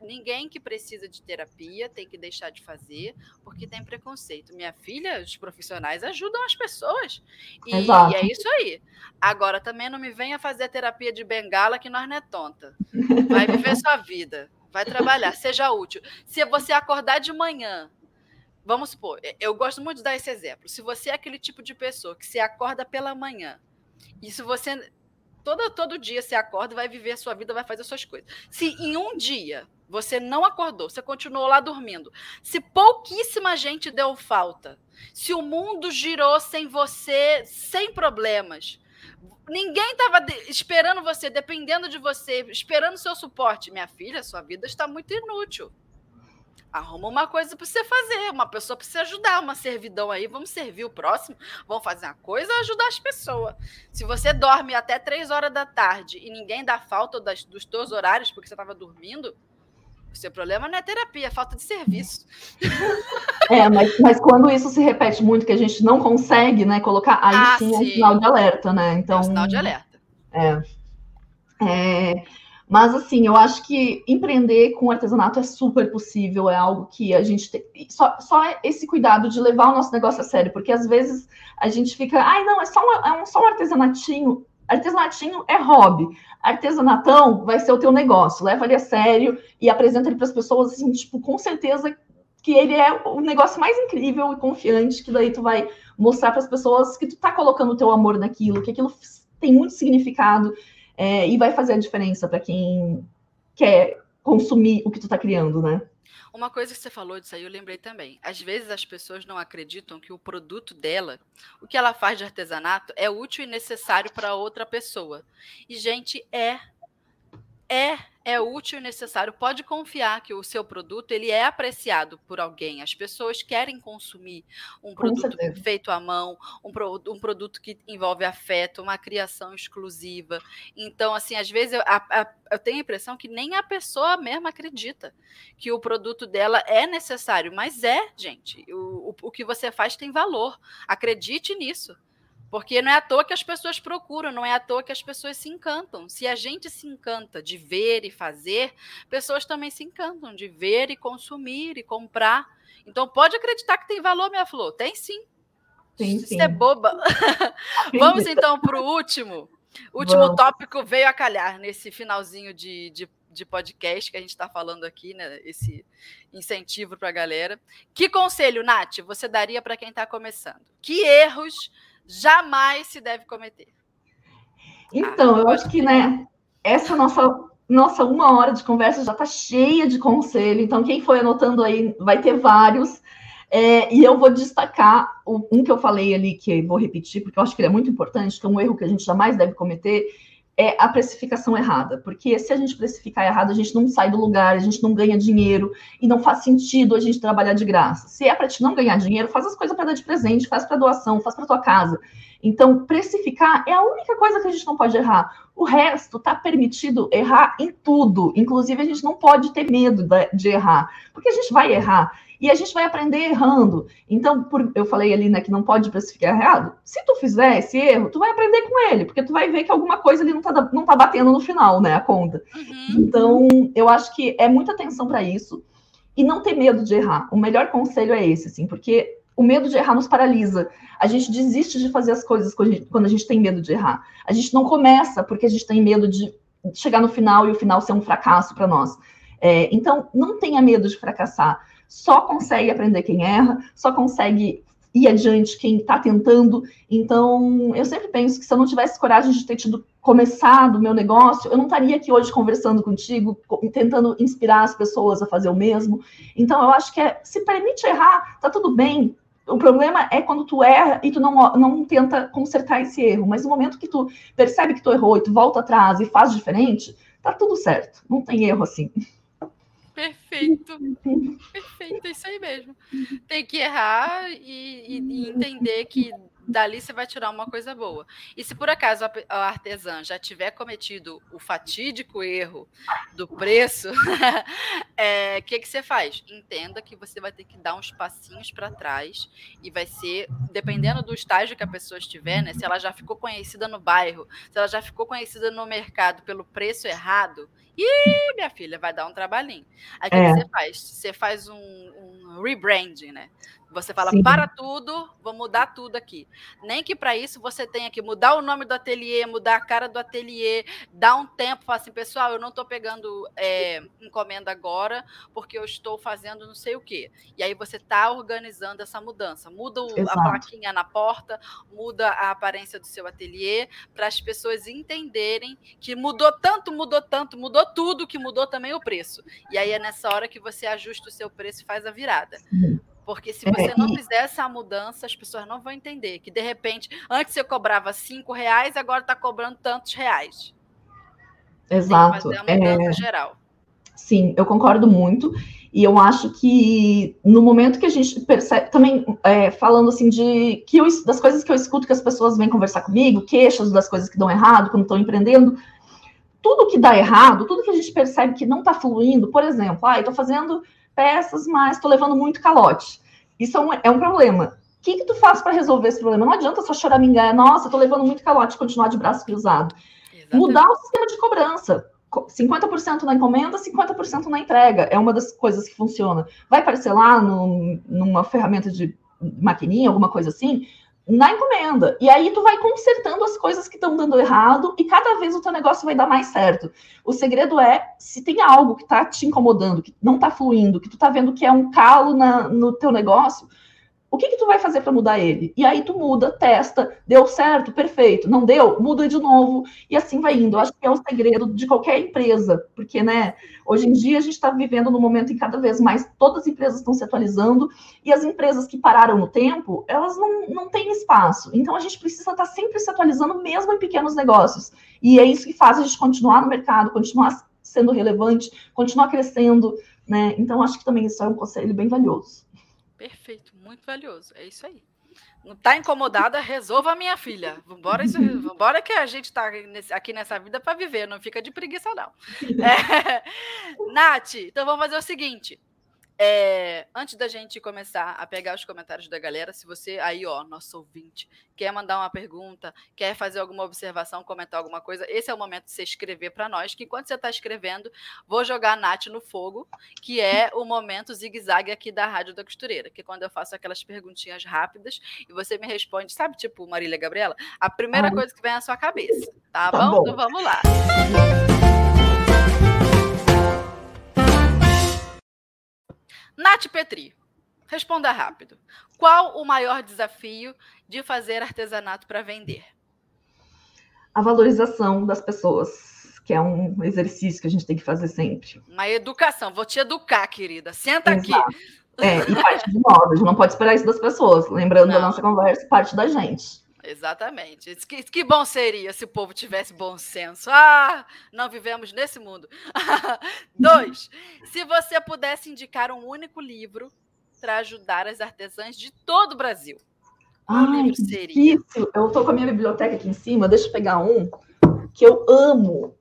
Ninguém que precisa de terapia tem que deixar de fazer porque tem preconceito. Minha filha, os profissionais ajudam as pessoas. E, e é isso aí. Agora, também não me venha fazer terapia de bengala que nós não é tonta. Vai viver sua vida. Vai trabalhar, seja útil. Se você acordar de manhã, vamos supor, eu gosto muito de dar esse exemplo. Se você é aquele tipo de pessoa que se acorda pela manhã, e se você todo, todo dia se acorda, vai viver a sua vida, vai fazer suas coisas. Se em um dia você não acordou, você continuou lá dormindo, se pouquíssima gente deu falta, se o mundo girou sem você, sem problemas, Ninguém estava esperando você, dependendo de você, esperando seu suporte. Minha filha, sua vida está muito inútil. Arruma uma coisa para você fazer, uma pessoa para você ajudar, uma servidão aí, vamos servir o próximo, vamos fazer uma coisa ajudar as pessoas. Se você dorme até três horas da tarde e ninguém dá falta das, dos teus horários porque você estava dormindo, o seu problema não é terapia, é falta de serviço. É, mas, mas quando isso se repete muito, que a gente não consegue, né, colocar, aí ah, sim, é um sinal de alerta, né? Então, é um sinal de alerta. É. é. Mas, assim, eu acho que empreender com artesanato é super possível, é algo que a gente tem. Só, só esse cuidado de levar o nosso negócio a sério, porque às vezes a gente fica, ai, não, é só, uma, é um, só um artesanatinho. Artesanatinho é hobby. Artesanatão vai ser o teu negócio. Leva ele a sério e apresenta ele para as pessoas, assim, tipo, com certeza que ele é o negócio mais incrível e confiante, que daí tu vai mostrar para as pessoas que tu tá colocando o teu amor naquilo, que aquilo tem muito significado é, e vai fazer a diferença para quem quer consumir o que tu tá criando, né? Uma coisa que você falou disso aí, eu lembrei também. Às vezes as pessoas não acreditam que o produto dela, o que ela faz de artesanato, é útil e necessário para outra pessoa. E, gente, é. É é útil e necessário. Pode confiar que o seu produto ele é apreciado por alguém. As pessoas querem consumir um produto feito à mão, um, pro, um, produto que envolve afeto, uma criação exclusiva. Então, assim, às vezes eu, a, a, eu tenho a impressão que nem a pessoa mesma acredita que o produto dela é necessário, mas é, gente. O, o, o que você faz tem valor. Acredite nisso. Porque não é à toa que as pessoas procuram, não é à toa que as pessoas se encantam. Se a gente se encanta de ver e fazer, pessoas também se encantam de ver e consumir e comprar. Então pode acreditar que tem valor, minha flor. Tem sim. Tem, sim. Isso é boba. Vamos então para o último. O último tópico veio a calhar nesse finalzinho de, de, de podcast que a gente está falando aqui, né? Esse incentivo para a galera. Que conselho, Nath, você daria para quem está começando? Que erros jamais se deve cometer. Então, eu acho que, né, essa nossa, nossa uma hora de conversa já está cheia de conselho, então quem foi anotando aí vai ter vários. É, e eu vou destacar um que eu falei ali, que vou repetir, porque eu acho que ele é muito importante, que é um erro que a gente jamais deve cometer, é a precificação errada. Porque se a gente precificar errado, a gente não sai do lugar, a gente não ganha dinheiro e não faz sentido a gente trabalhar de graça. Se é para te não ganhar dinheiro, faz as coisas para dar de presente, faz para doação, faz para tua casa. Então, precificar é a única coisa que a gente não pode errar. O resto está permitido errar em tudo. Inclusive, a gente não pode ter medo de errar, porque a gente vai errar. E a gente vai aprender errando. Então, por, eu falei ali, né, que não pode precificar errado. Se tu fizer esse erro, tu vai aprender com ele, porque tu vai ver que alguma coisa ali não tá, não tá batendo no final, né, a conta. Uhum. Então, eu acho que é muita atenção para isso. E não ter medo de errar. O melhor conselho é esse, assim, porque o medo de errar nos paralisa. A gente desiste de fazer as coisas quando a gente tem medo de errar. A gente não começa porque a gente tem medo de chegar no final e o final ser um fracasso para nós. É, então, não tenha medo de fracassar. Só consegue aprender quem erra, só consegue ir adiante quem está tentando. Então, eu sempre penso que se eu não tivesse coragem de ter tido começado o meu negócio, eu não estaria aqui hoje conversando contigo, tentando inspirar as pessoas a fazer o mesmo. Então, eu acho que é, se permite errar, tá tudo bem. O problema é quando tu erra e tu não, não tenta consertar esse erro. Mas no momento que tu percebe que tu errou e tu volta atrás e faz diferente, tá tudo certo. Não tem erro assim. Perfeito. Perfeito, é isso aí mesmo. Tem que errar e, e, e entender que dali você vai tirar uma coisa boa. E se por acaso a artesã já tiver cometido o fatídico erro do preço, o é, que, que você faz? Entenda que você vai ter que dar uns passinhos para trás e vai ser, dependendo do estágio que a pessoa estiver, né? Se ela já ficou conhecida no bairro, se ela já ficou conhecida no mercado pelo preço errado, e minha filha, vai dar um trabalhinho. Aí o é. que você faz? Você faz um, um rebranding, né? Você fala, Sim. para tudo, vou mudar tudo aqui. Nem que para isso você tenha que mudar o nome do ateliê, mudar a cara do ateliê, dar um tempo, falar assim, pessoal, eu não estou pegando é, encomenda agora, porque eu estou fazendo não sei o quê. E aí você está organizando essa mudança. Muda o, a plaquinha na porta, muda a aparência do seu ateliê, para as pessoas entenderem que mudou tanto, mudou tanto, mudou tudo, que mudou também o preço. E aí é nessa hora que você ajusta o seu preço e faz a virada. Sim. Porque se é, você não fizer essa mudança, as pessoas não vão entender que, de repente, antes você cobrava cinco reais, agora está cobrando tantos reais. Exato. Tem que fazer é... geral. Sim, eu concordo muito. E eu acho que no momento que a gente percebe, também é, falando assim de que eu, das coisas que eu escuto que as pessoas vêm conversar comigo, queixas das coisas que dão errado quando estão empreendendo, tudo que dá errado, tudo que a gente percebe que não está fluindo, por exemplo, ah, estou fazendo peças, mas estou levando muito calote. Isso é um, é um problema. O que, que tu faz para resolver esse problema? Não adianta só choramingar, nossa, estou levando muito calote continuar de braço cruzado. Exatamente. Mudar o sistema de cobrança. 50% na encomenda, 50% na entrega. É uma das coisas que funciona. Vai parcelar no, numa ferramenta de maquininha, alguma coisa assim? Na encomenda. E aí tu vai consertando as coisas que estão dando errado e cada vez o teu negócio vai dar mais certo. O segredo é, se tem algo que está te incomodando, que não está fluindo, que tu está vendo que é um calo na, no teu negócio, o que, que tu vai fazer para mudar ele? E aí tu muda, testa, deu certo, perfeito. Não deu, muda de novo. E assim vai indo. Eu acho que é o segredo de qualquer empresa, porque, né, hoje em dia a gente está vivendo num momento em cada vez mais todas as empresas estão se atualizando e as empresas que pararam no tempo, elas não, não têm espaço. Então a gente precisa estar tá sempre se atualizando, mesmo em pequenos negócios. E é isso que faz a gente continuar no mercado, continuar sendo relevante, continuar crescendo, né? Então acho que também isso é um conselho bem valioso. Perfeito, muito valioso. É isso aí. Não está incomodada? Resolva, minha filha. Vambora, isso, vambora que a gente está aqui nessa vida para viver, não fica de preguiça, não. É, Nath, então vamos fazer o seguinte. É, antes da gente começar a pegar os comentários da galera, se você aí, ó, nosso ouvinte, quer mandar uma pergunta, quer fazer alguma observação, comentar alguma coisa, esse é o momento de você escrever para nós, que enquanto você está escrevendo, vou jogar a Nath no fogo, que é o momento zigue-zague aqui da Rádio da Costureira, que é quando eu faço aquelas perguntinhas rápidas e você me responde, sabe, tipo Marília Gabriela, a primeira coisa que vem à sua cabeça, tá, tá bom? bom? Então vamos lá. Nath Petri, responda rápido. Qual o maior desafio de fazer artesanato para vender? A valorização das pessoas, que é um exercício que a gente tem que fazer sempre. Uma educação. Vou te educar, querida. Senta Exato. aqui. É, e parte de nós. A gente não pode esperar isso das pessoas. Lembrando não. da nossa conversa, parte da gente. Exatamente. Que, que bom seria se o povo tivesse bom senso. Ah, não vivemos nesse mundo. Dois, se você pudesse indicar um único livro para ajudar as artesãs de todo o Brasil. Ai, livro seria? Difícil. Eu estou com a minha biblioteca aqui em cima, deixa eu pegar um que eu amo.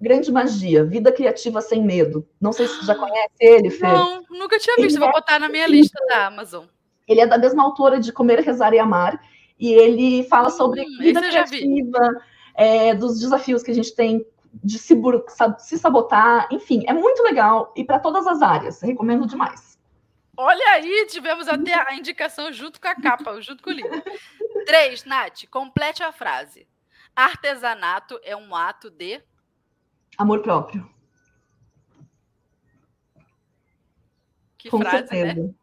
Grande Magia, Vida Criativa Sem Medo. Não sei se você já conhece ele, Fê. Não, nunca tinha visto. Ele Vou é botar na minha lista da Amazon. Ele é da mesma autora de Comer, Rezar e Amar e ele fala sobre hum, vida criativa, é, dos desafios que a gente tem de se, se sabotar, enfim, é muito legal e para todas as áreas, recomendo demais. Olha aí, tivemos até a indicação junto com a capa, junto com o livro. Três, Nath, complete a frase. Artesanato é um ato de amor próprio. Que com frase, né? certeza.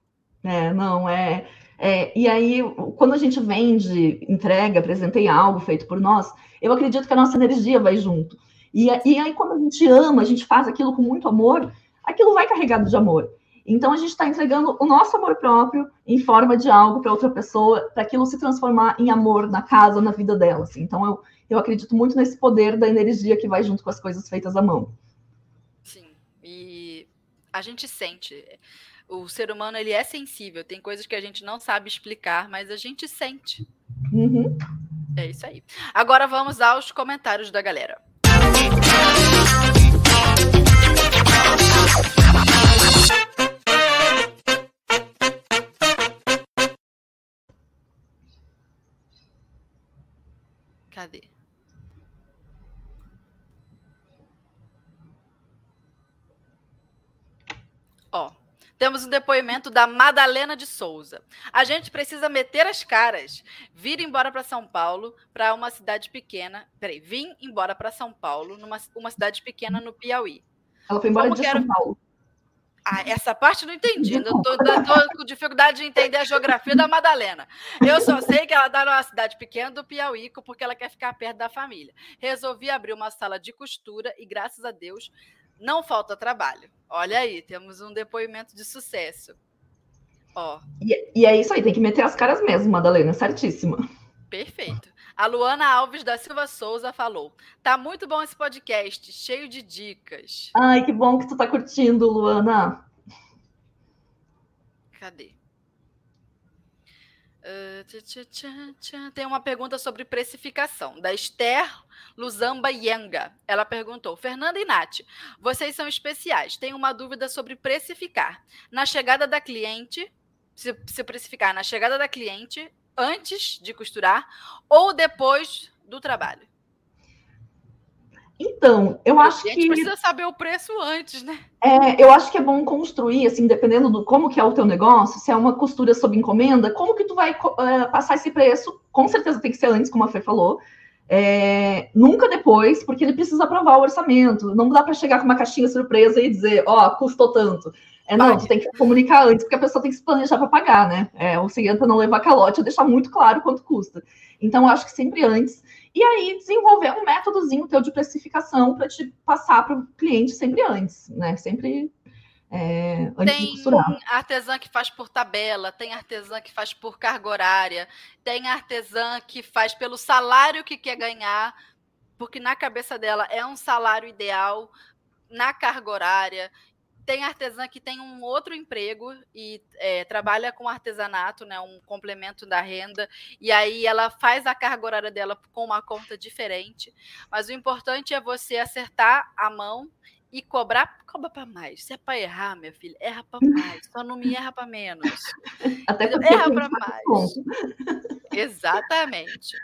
né? É, não, é é, e aí, quando a gente vende, entrega, apresentei algo feito por nós, eu acredito que a nossa energia vai junto. E, e aí, quando a gente ama, a gente faz aquilo com muito amor, aquilo vai carregado de amor. Então, a gente está entregando o nosso amor próprio em forma de algo para outra pessoa, para aquilo se transformar em amor na casa, na vida dela. Assim. Então, eu, eu acredito muito nesse poder da energia que vai junto com as coisas feitas à mão. Sim, e a gente sente o ser humano ele é sensível, tem coisas que a gente não sabe explicar, mas a gente sente. Uhum. É isso aí. Agora vamos aos comentários da galera. Cadê? Ó, temos um depoimento da Madalena de Souza. A gente precisa meter as caras, vir embora para São Paulo, para uma cidade pequena. Peraí, vim embora para São Paulo, numa uma cidade pequena no Piauí. Ela foi embora Como de São Paulo. Ah, essa parte eu não entendi. Eu tô, tô, com dificuldade de entender a geografia da Madalena. Eu só sei que ela está numa cidade pequena do Piauí, porque ela quer ficar perto da família. Resolvi abrir uma sala de costura e, graças a Deus, não falta trabalho. Olha aí, temos um depoimento de sucesso. Ó. E, e é isso aí, tem que meter as caras mesmo, Madalena, certíssima. Perfeito. A Luana Alves da Silva Souza falou: Tá muito bom esse podcast, cheio de dicas. Ai, que bom que tu tá curtindo, Luana. Cadê? Tem uma pergunta sobre precificação, da Esther Luzamba Yenga. Ela perguntou: Fernanda e Nath, vocês são especiais. Tenho uma dúvida sobre precificar. Na chegada da cliente, se, se precificar na chegada da cliente, antes de costurar ou depois do trabalho? Então, eu acho que. A gente precisa saber o preço antes, né? É, eu acho que é bom construir, assim, dependendo do como que é o teu negócio, se é uma costura sob encomenda, como que tu vai uh, passar esse preço? Com certeza tem que ser antes, como a Fê falou. É, nunca depois, porque ele precisa aprovar o orçamento. Não dá para chegar com uma caixinha surpresa e dizer, ó, oh, custou tanto. É, não, tu tem que comunicar antes, porque a pessoa tem que se planejar para pagar, né? É, o segredo para não levar calote é deixar muito claro quanto custa. Então, eu acho que sempre antes. E aí, desenvolver um métodozinho teu de precificação para te passar para o cliente sempre antes, né? Sempre é, antes tem artesã que faz por tabela, tem artesã que faz por carga horária, tem artesã que faz pelo salário que quer ganhar, porque na cabeça dela é um salário ideal na carga horária. Tem artesã que tem um outro emprego e é, trabalha com artesanato, né, um complemento da renda, e aí ela faz a carga horária dela com uma conta diferente. Mas o importante é você acertar a mão e cobrar, cobra para mais. Se é para errar, minha filha, erra para mais. Só não me erra para menos. Até erra para mais. Exatamente.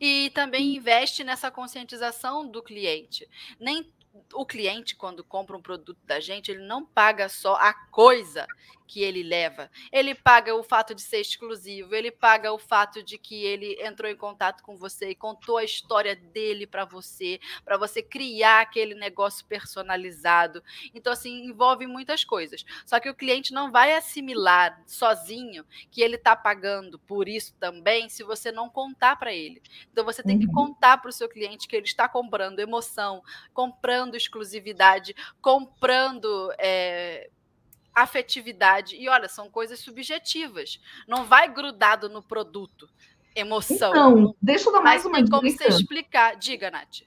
E também investe nessa conscientização do cliente. Nem o cliente, quando compra um produto da gente, ele não paga só a coisa que ele leva. Ele paga o fato de ser exclusivo, ele paga o fato de que ele entrou em contato com você e contou a história dele para você, para você criar aquele negócio personalizado. Então, assim, envolve muitas coisas. Só que o cliente não vai assimilar sozinho que ele está pagando por isso também se você não contar para ele. Então, você tem que uhum. contar para o seu cliente que ele está comprando emoção, comprando exclusividade, comprando. É, afetividade. E olha, são coisas subjetivas. Não vai grudado no produto. Emoção. Então, deixa eu dar mais Mas uma tem dica. como você explicar. Diga, Nath.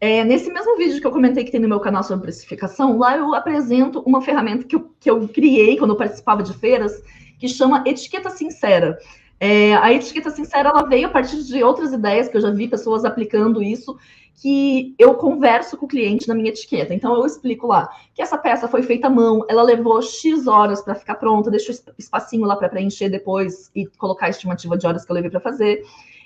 É, nesse mesmo vídeo que eu comentei que tem no meu canal sobre precificação, lá eu apresento uma ferramenta que eu, que eu criei quando eu participava de feiras, que chama Etiqueta Sincera. É, a etiqueta sincera ela veio a partir de outras ideias que eu já vi pessoas aplicando isso, que eu converso com o cliente na minha etiqueta. Então eu explico lá que essa peça foi feita à mão, ela levou X horas para ficar pronta, deixo espacinho lá para preencher depois e colocar a estimativa de horas que eu levei para fazer.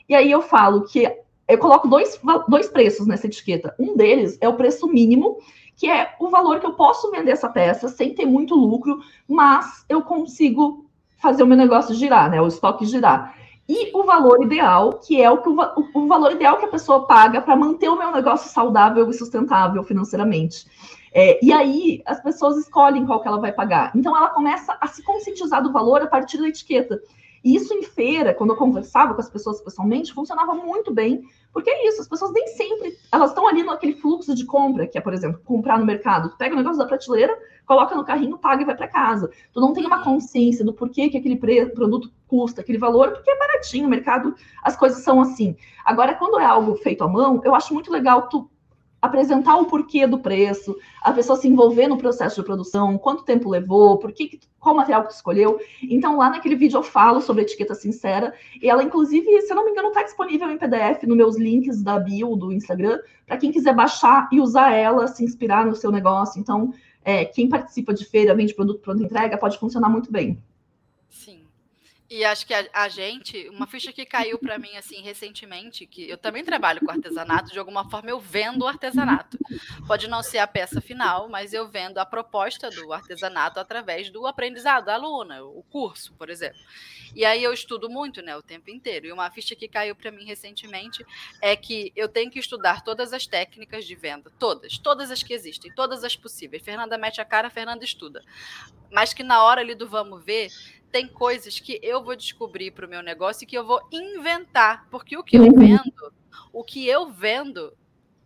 E aí eu falo que eu coloco dois, dois preços nessa etiqueta. Um deles é o preço mínimo, que é o valor que eu posso vender essa peça sem ter muito lucro, mas eu consigo fazer o meu negócio girar, né? O estoque girar e o valor ideal, que é o, que o, o valor ideal que a pessoa paga para manter o meu negócio saudável e sustentável financeiramente. É, e aí as pessoas escolhem qual que ela vai pagar. Então ela começa a se conscientizar do valor a partir da etiqueta. E isso em feira, quando eu conversava com as pessoas pessoalmente, funcionava muito bem, porque é isso, as pessoas nem sempre, elas estão ali naquele fluxo de compra, que é, por exemplo, comprar no mercado. Tu pega o negócio da prateleira, coloca no carrinho, paga e vai para casa. Tu não tem uma uhum. consciência do porquê que aquele produto custa aquele valor, porque é baratinho, o mercado, as coisas são assim. Agora, quando é algo feito à mão, eu acho muito legal tu apresentar o porquê do preço, a pessoa se envolver no processo de produção, quanto tempo levou, por que, qual material que escolheu. Então, lá naquele vídeo eu falo sobre etiqueta sincera, e ela, inclusive, se eu não me engano, está disponível em PDF nos meus links da bio do Instagram, para quem quiser baixar e usar ela, se inspirar no seu negócio. Então, é, quem participa de feira, vende produto pronto entrega, pode funcionar muito bem. E acho que a, a, gente, uma ficha que caiu para mim assim recentemente, que eu também trabalho com artesanato, de alguma forma eu vendo o artesanato. Pode não ser a peça final, mas eu vendo a proposta do artesanato através do aprendizado da aluna, o curso, por exemplo. E aí eu estudo muito, né, o tempo inteiro. E uma ficha que caiu para mim recentemente é que eu tenho que estudar todas as técnicas de venda, todas, todas as que existem, todas as possíveis. Fernanda mete a cara, Fernanda estuda. Mas que na hora ali do vamos ver, tem coisas que eu vou descobrir para o meu negócio e que eu vou inventar, porque o que eu uhum. vendo, o que eu vendo,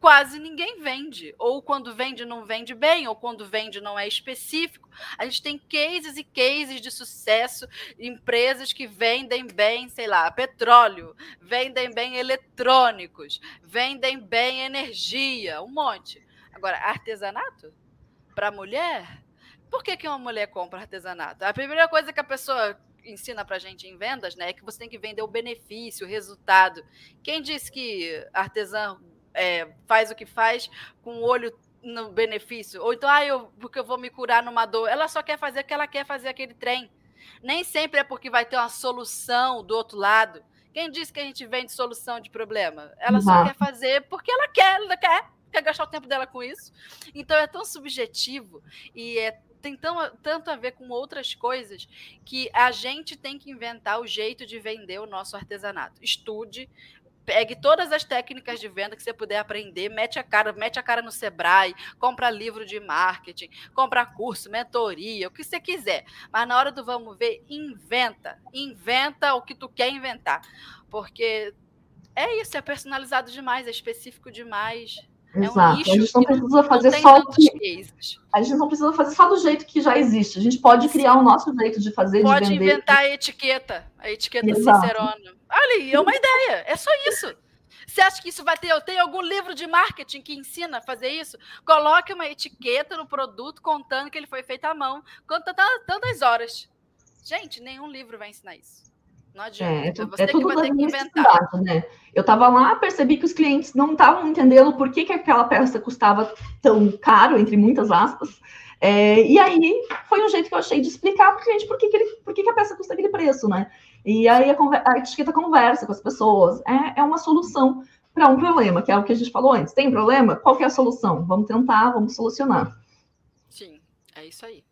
quase ninguém vende. Ou quando vende, não vende bem, ou quando vende, não é específico. A gente tem cases e cases de sucesso, empresas que vendem bem, sei lá, petróleo, vendem bem eletrônicos, vendem bem energia, um monte. Agora, artesanato? Para mulher? Por que, que uma mulher compra artesanato? A primeira coisa que a pessoa ensina para a gente em vendas, né, é que você tem que vender o benefício, o resultado. Quem disse que artesã é, faz o que faz com o olho no benefício? Ou então, ah, eu, porque eu vou me curar numa dor. Ela só quer fazer que ela quer fazer aquele trem. Nem sempre é porque vai ter uma solução do outro lado. Quem disse que a gente vende solução de problema? Ela só quer fazer porque ela quer, ela quer, quer gastar o tempo dela com isso. Então é tão subjetivo e é tem tão, tanto a ver com outras coisas que a gente tem que inventar o jeito de vender o nosso artesanato. Estude, pegue todas as técnicas de venda que você puder aprender, mete a cara, mete a cara no Sebrae, compra livro de marketing, compra curso, mentoria, o que você quiser. Mas na hora do vamos ver, inventa, inventa o que tu quer inventar, porque é isso, é personalizado demais, é específico demais. Exato. É um a gente não precisa fazer não só que... A gente não precisa fazer só do jeito que já existe. A gente pode criar Sim. o nosso jeito de fazer, pode de vender. inventar a etiqueta, a etiqueta Exato. Cicerone. Olha aí, é uma ideia. É só isso. Você acha que isso vai ter? Eu tenho algum livro de marketing que ensina a fazer isso? Coloque uma etiqueta no produto contando que ele foi feito à mão, conta tantas horas. Gente, nenhum livro vai ensinar isso. Não adianta. É, é você é que vai ter que inventar. Né? Eu estava lá, percebi que os clientes não estavam entendendo por que, que aquela peça custava tão caro, entre muitas aspas. É, e aí foi um jeito que eu achei de explicar para o cliente por que, que, ele, por que, que a peça custa aquele preço, né? E aí a, a etiqueta conversa com as pessoas. É, é uma solução para um problema, que é o que a gente falou antes. Tem problema? Qual é a solução? Vamos tentar, vamos solucionar. Sim, é isso aí.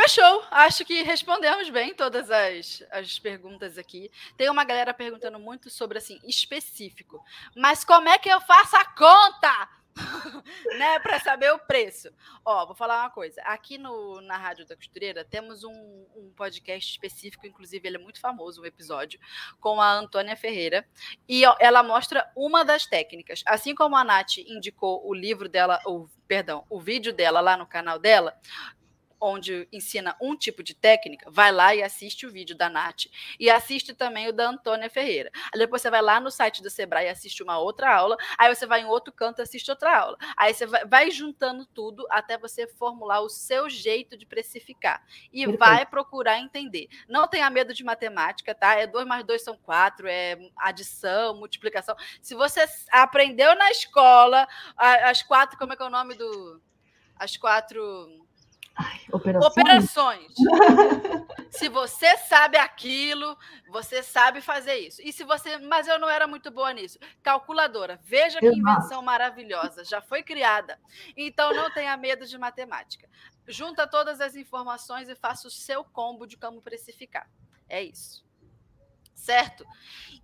Fechou. Acho que respondemos bem todas as, as perguntas aqui. Tem uma galera perguntando muito sobre assim, específico. Mas como é que eu faço a conta? né, para saber o preço. Ó, vou falar uma coisa. Aqui no, na Rádio da Costureira temos um, um, podcast específico, inclusive ele é muito famoso, um episódio, com a Antônia Ferreira. E ó, ela mostra uma das técnicas. Assim como a Nath indicou o livro dela, o, perdão, o vídeo dela lá no canal dela, onde ensina um tipo de técnica, vai lá e assiste o vídeo da Nath. E assiste também o da Antônia Ferreira. Aí depois você vai lá no site do Sebrae e assiste uma outra aula. Aí você vai em outro canto e assiste outra aula. Aí você vai, vai juntando tudo até você formular o seu jeito de precificar. E Perfeito. vai procurar entender. Não tenha medo de matemática, tá? É 2 mais 2 são 4, é adição, multiplicação. Se você aprendeu na escola, as quatro, como é que é o nome do. As quatro Ai, operações. operações. se você sabe aquilo, você sabe fazer isso. E se você, mas eu não era muito boa nisso. Calculadora, veja que invenção maravilhosa, já foi criada. Então não tenha medo de matemática. Junta todas as informações e faça o seu combo de como precificar. É isso. Certo?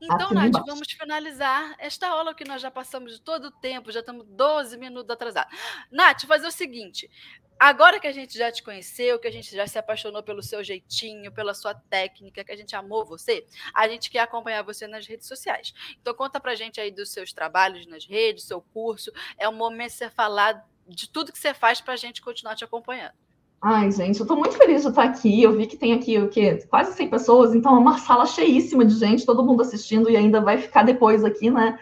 Então, Nath, embaixo. vamos finalizar esta aula que nós já passamos de todo o tempo, já estamos 12 minutos atrasados. Nath, fazer o seguinte: agora que a gente já te conheceu, que a gente já se apaixonou pelo seu jeitinho, pela sua técnica, que a gente amou você, a gente quer acompanhar você nas redes sociais. Então conta pra gente aí dos seus trabalhos nas redes, seu curso. É o momento de você falar de tudo que você faz para a gente continuar te acompanhando. Ai, gente, eu estou muito feliz de estar aqui. Eu vi que tem aqui o quê? Quase 100 pessoas, então é uma sala cheíssima de gente, todo mundo assistindo e ainda vai ficar depois aqui, né?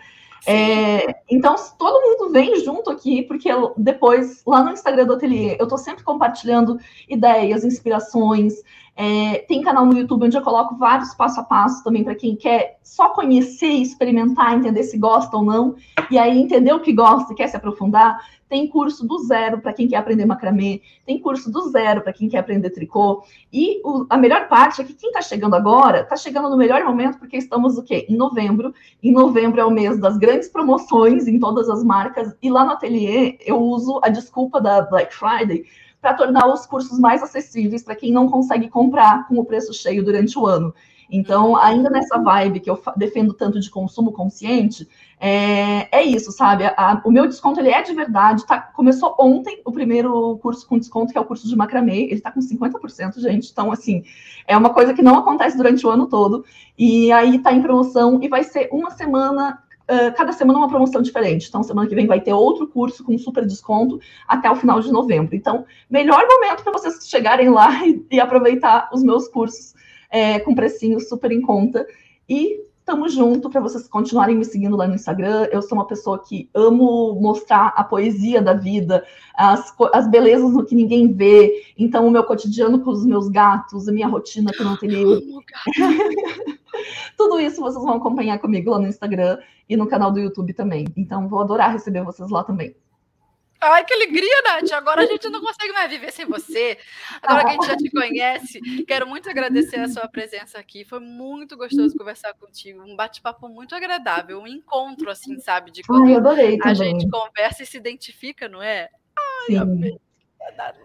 É, então, todo mundo vem junto aqui, porque depois, lá no Instagram do Ateliê, eu estou sempre compartilhando ideias, inspirações. É, tem canal no YouTube onde eu coloco vários passo a passo também para quem quer só conhecer, experimentar, entender se gosta ou não, e aí entender o que gosta e quer se aprofundar. Tem curso do zero para quem quer aprender macramê, tem curso do zero para quem quer aprender tricô. E o, a melhor parte é que quem está chegando agora, está chegando no melhor momento, porque estamos o quê? Em novembro. Em novembro é o mês das grandes promoções em todas as marcas. E lá no ateliê eu uso a desculpa da Black Friday para tornar os cursos mais acessíveis para quem não consegue comprar com o preço cheio durante o ano. Então, ainda nessa vibe que eu defendo tanto de consumo consciente, é, é isso, sabe? A, o meu desconto ele é de verdade. Tá, começou ontem o primeiro curso com desconto, que é o curso de macramê. Ele está com 50%, gente. Então, assim, é uma coisa que não acontece durante o ano todo. E aí está em promoção e vai ser uma semana Uh, cada semana uma promoção diferente. Então, semana que vem vai ter outro curso com super desconto até o final de novembro. Então, melhor momento para vocês chegarem lá e, e, aproveitar os meus cursos é, com precinho super em conta. E tamo junto para vocês continuarem me seguindo lá no Instagram. Eu sou uma pessoa que amo mostrar a poesia da vida, as, as belezas no que ninguém vê. Então, o meu cotidiano com os meus gatos, a minha rotina que eu não tenho. Tudo isso vocês vão acompanhar comigo lá no Instagram e no canal do YouTube também. Então, vou adorar receber vocês lá também. Ai, que alegria, Nath! Agora a gente não consegue mais viver sem você. Agora que a gente já te conhece, quero muito agradecer a sua presença aqui. Foi muito gostoso conversar contigo. Um bate-papo muito agradável, um encontro, assim, sabe? De quando Ai, adorei a gente conversa e se identifica, não é? Ai, Sim.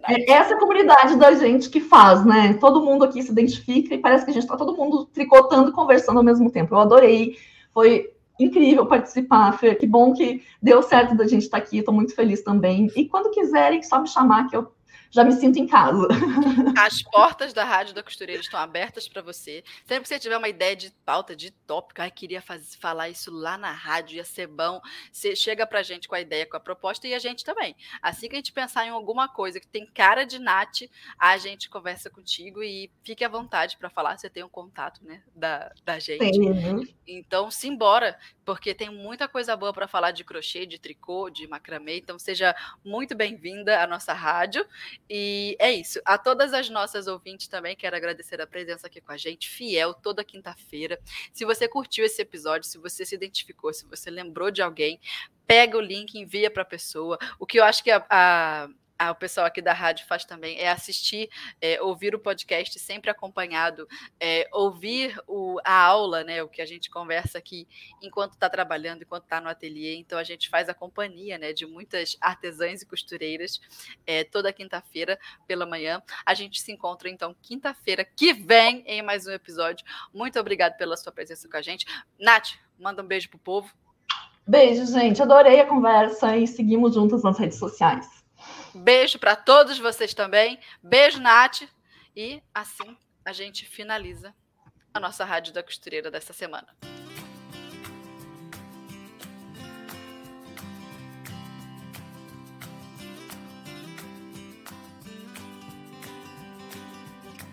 É essa comunidade da gente que faz, né? Todo mundo aqui se identifica e parece que a gente está todo mundo tricotando e conversando ao mesmo tempo. Eu adorei. Foi incrível participar, Fer. Que bom que deu certo da gente estar aqui. Estou muito feliz também. E quando quiserem, só me chamar que eu já me sinto em casa. As portas da Rádio da Costureira estão abertas para você. Sempre que você tiver uma ideia de pauta, de tópico, ai, queria fazer, falar isso lá na rádio, ia ser bom. Você chega para a gente com a ideia, com a proposta e a gente também. Assim que a gente pensar em alguma coisa que tem cara de Nath, a gente conversa contigo e fique à vontade para falar. Você tem um contato né, da, da gente. Sim. Então, simbora, porque tem muita coisa boa para falar de crochê, de tricô, de macramê. Então, seja muito bem-vinda à nossa rádio. E é isso. A todas as nossas ouvintes também quero agradecer a presença aqui com a gente, fiel, toda quinta-feira. Se você curtiu esse episódio, se você se identificou, se você lembrou de alguém, pega o link, envia para a pessoa. O que eu acho que a, a o pessoal aqui da rádio faz também, é assistir, é, ouvir o podcast sempre acompanhado, é, ouvir o, a aula, né, o que a gente conversa aqui enquanto está trabalhando, enquanto está no ateliê. Então a gente faz a companhia né, de muitas artesãs e costureiras é, toda quinta-feira pela manhã. A gente se encontra então quinta-feira que vem em mais um episódio. Muito obrigada pela sua presença com a gente. Nath, manda um beijo pro povo. Beijo, gente. Adorei a conversa e seguimos juntas nas redes sociais. Beijo para todos vocês também. Beijo, Nath. E assim a gente finaliza a nossa Rádio da Costureira dessa semana.